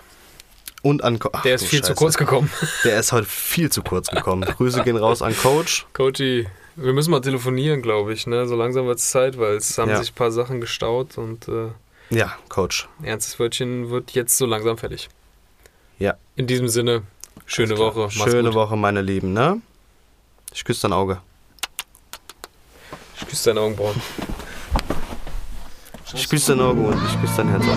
Und an Co- Ach, Der ist viel zu Scheiße. kurz gekommen. (laughs) Der ist heute viel zu kurz gekommen. Grüße gehen raus an Coach. Coachy, wir müssen mal telefonieren, glaube ich. Ne? So langsam wird es Zeit, weil es haben Ja. sich ein paar Sachen gestaut und äh, Ja, Coach. Ernstes Wörtchen wird jetzt so langsam fertig. Ja. In diesem Sinne, schöne. Woche. Mach's Schöne gut. Woche, meine Lieben, ne? Ich küsse dein Auge. Ich küsse deine Augenbrauen. Ich küsse dein Auge und ich küsse dein Herz auch.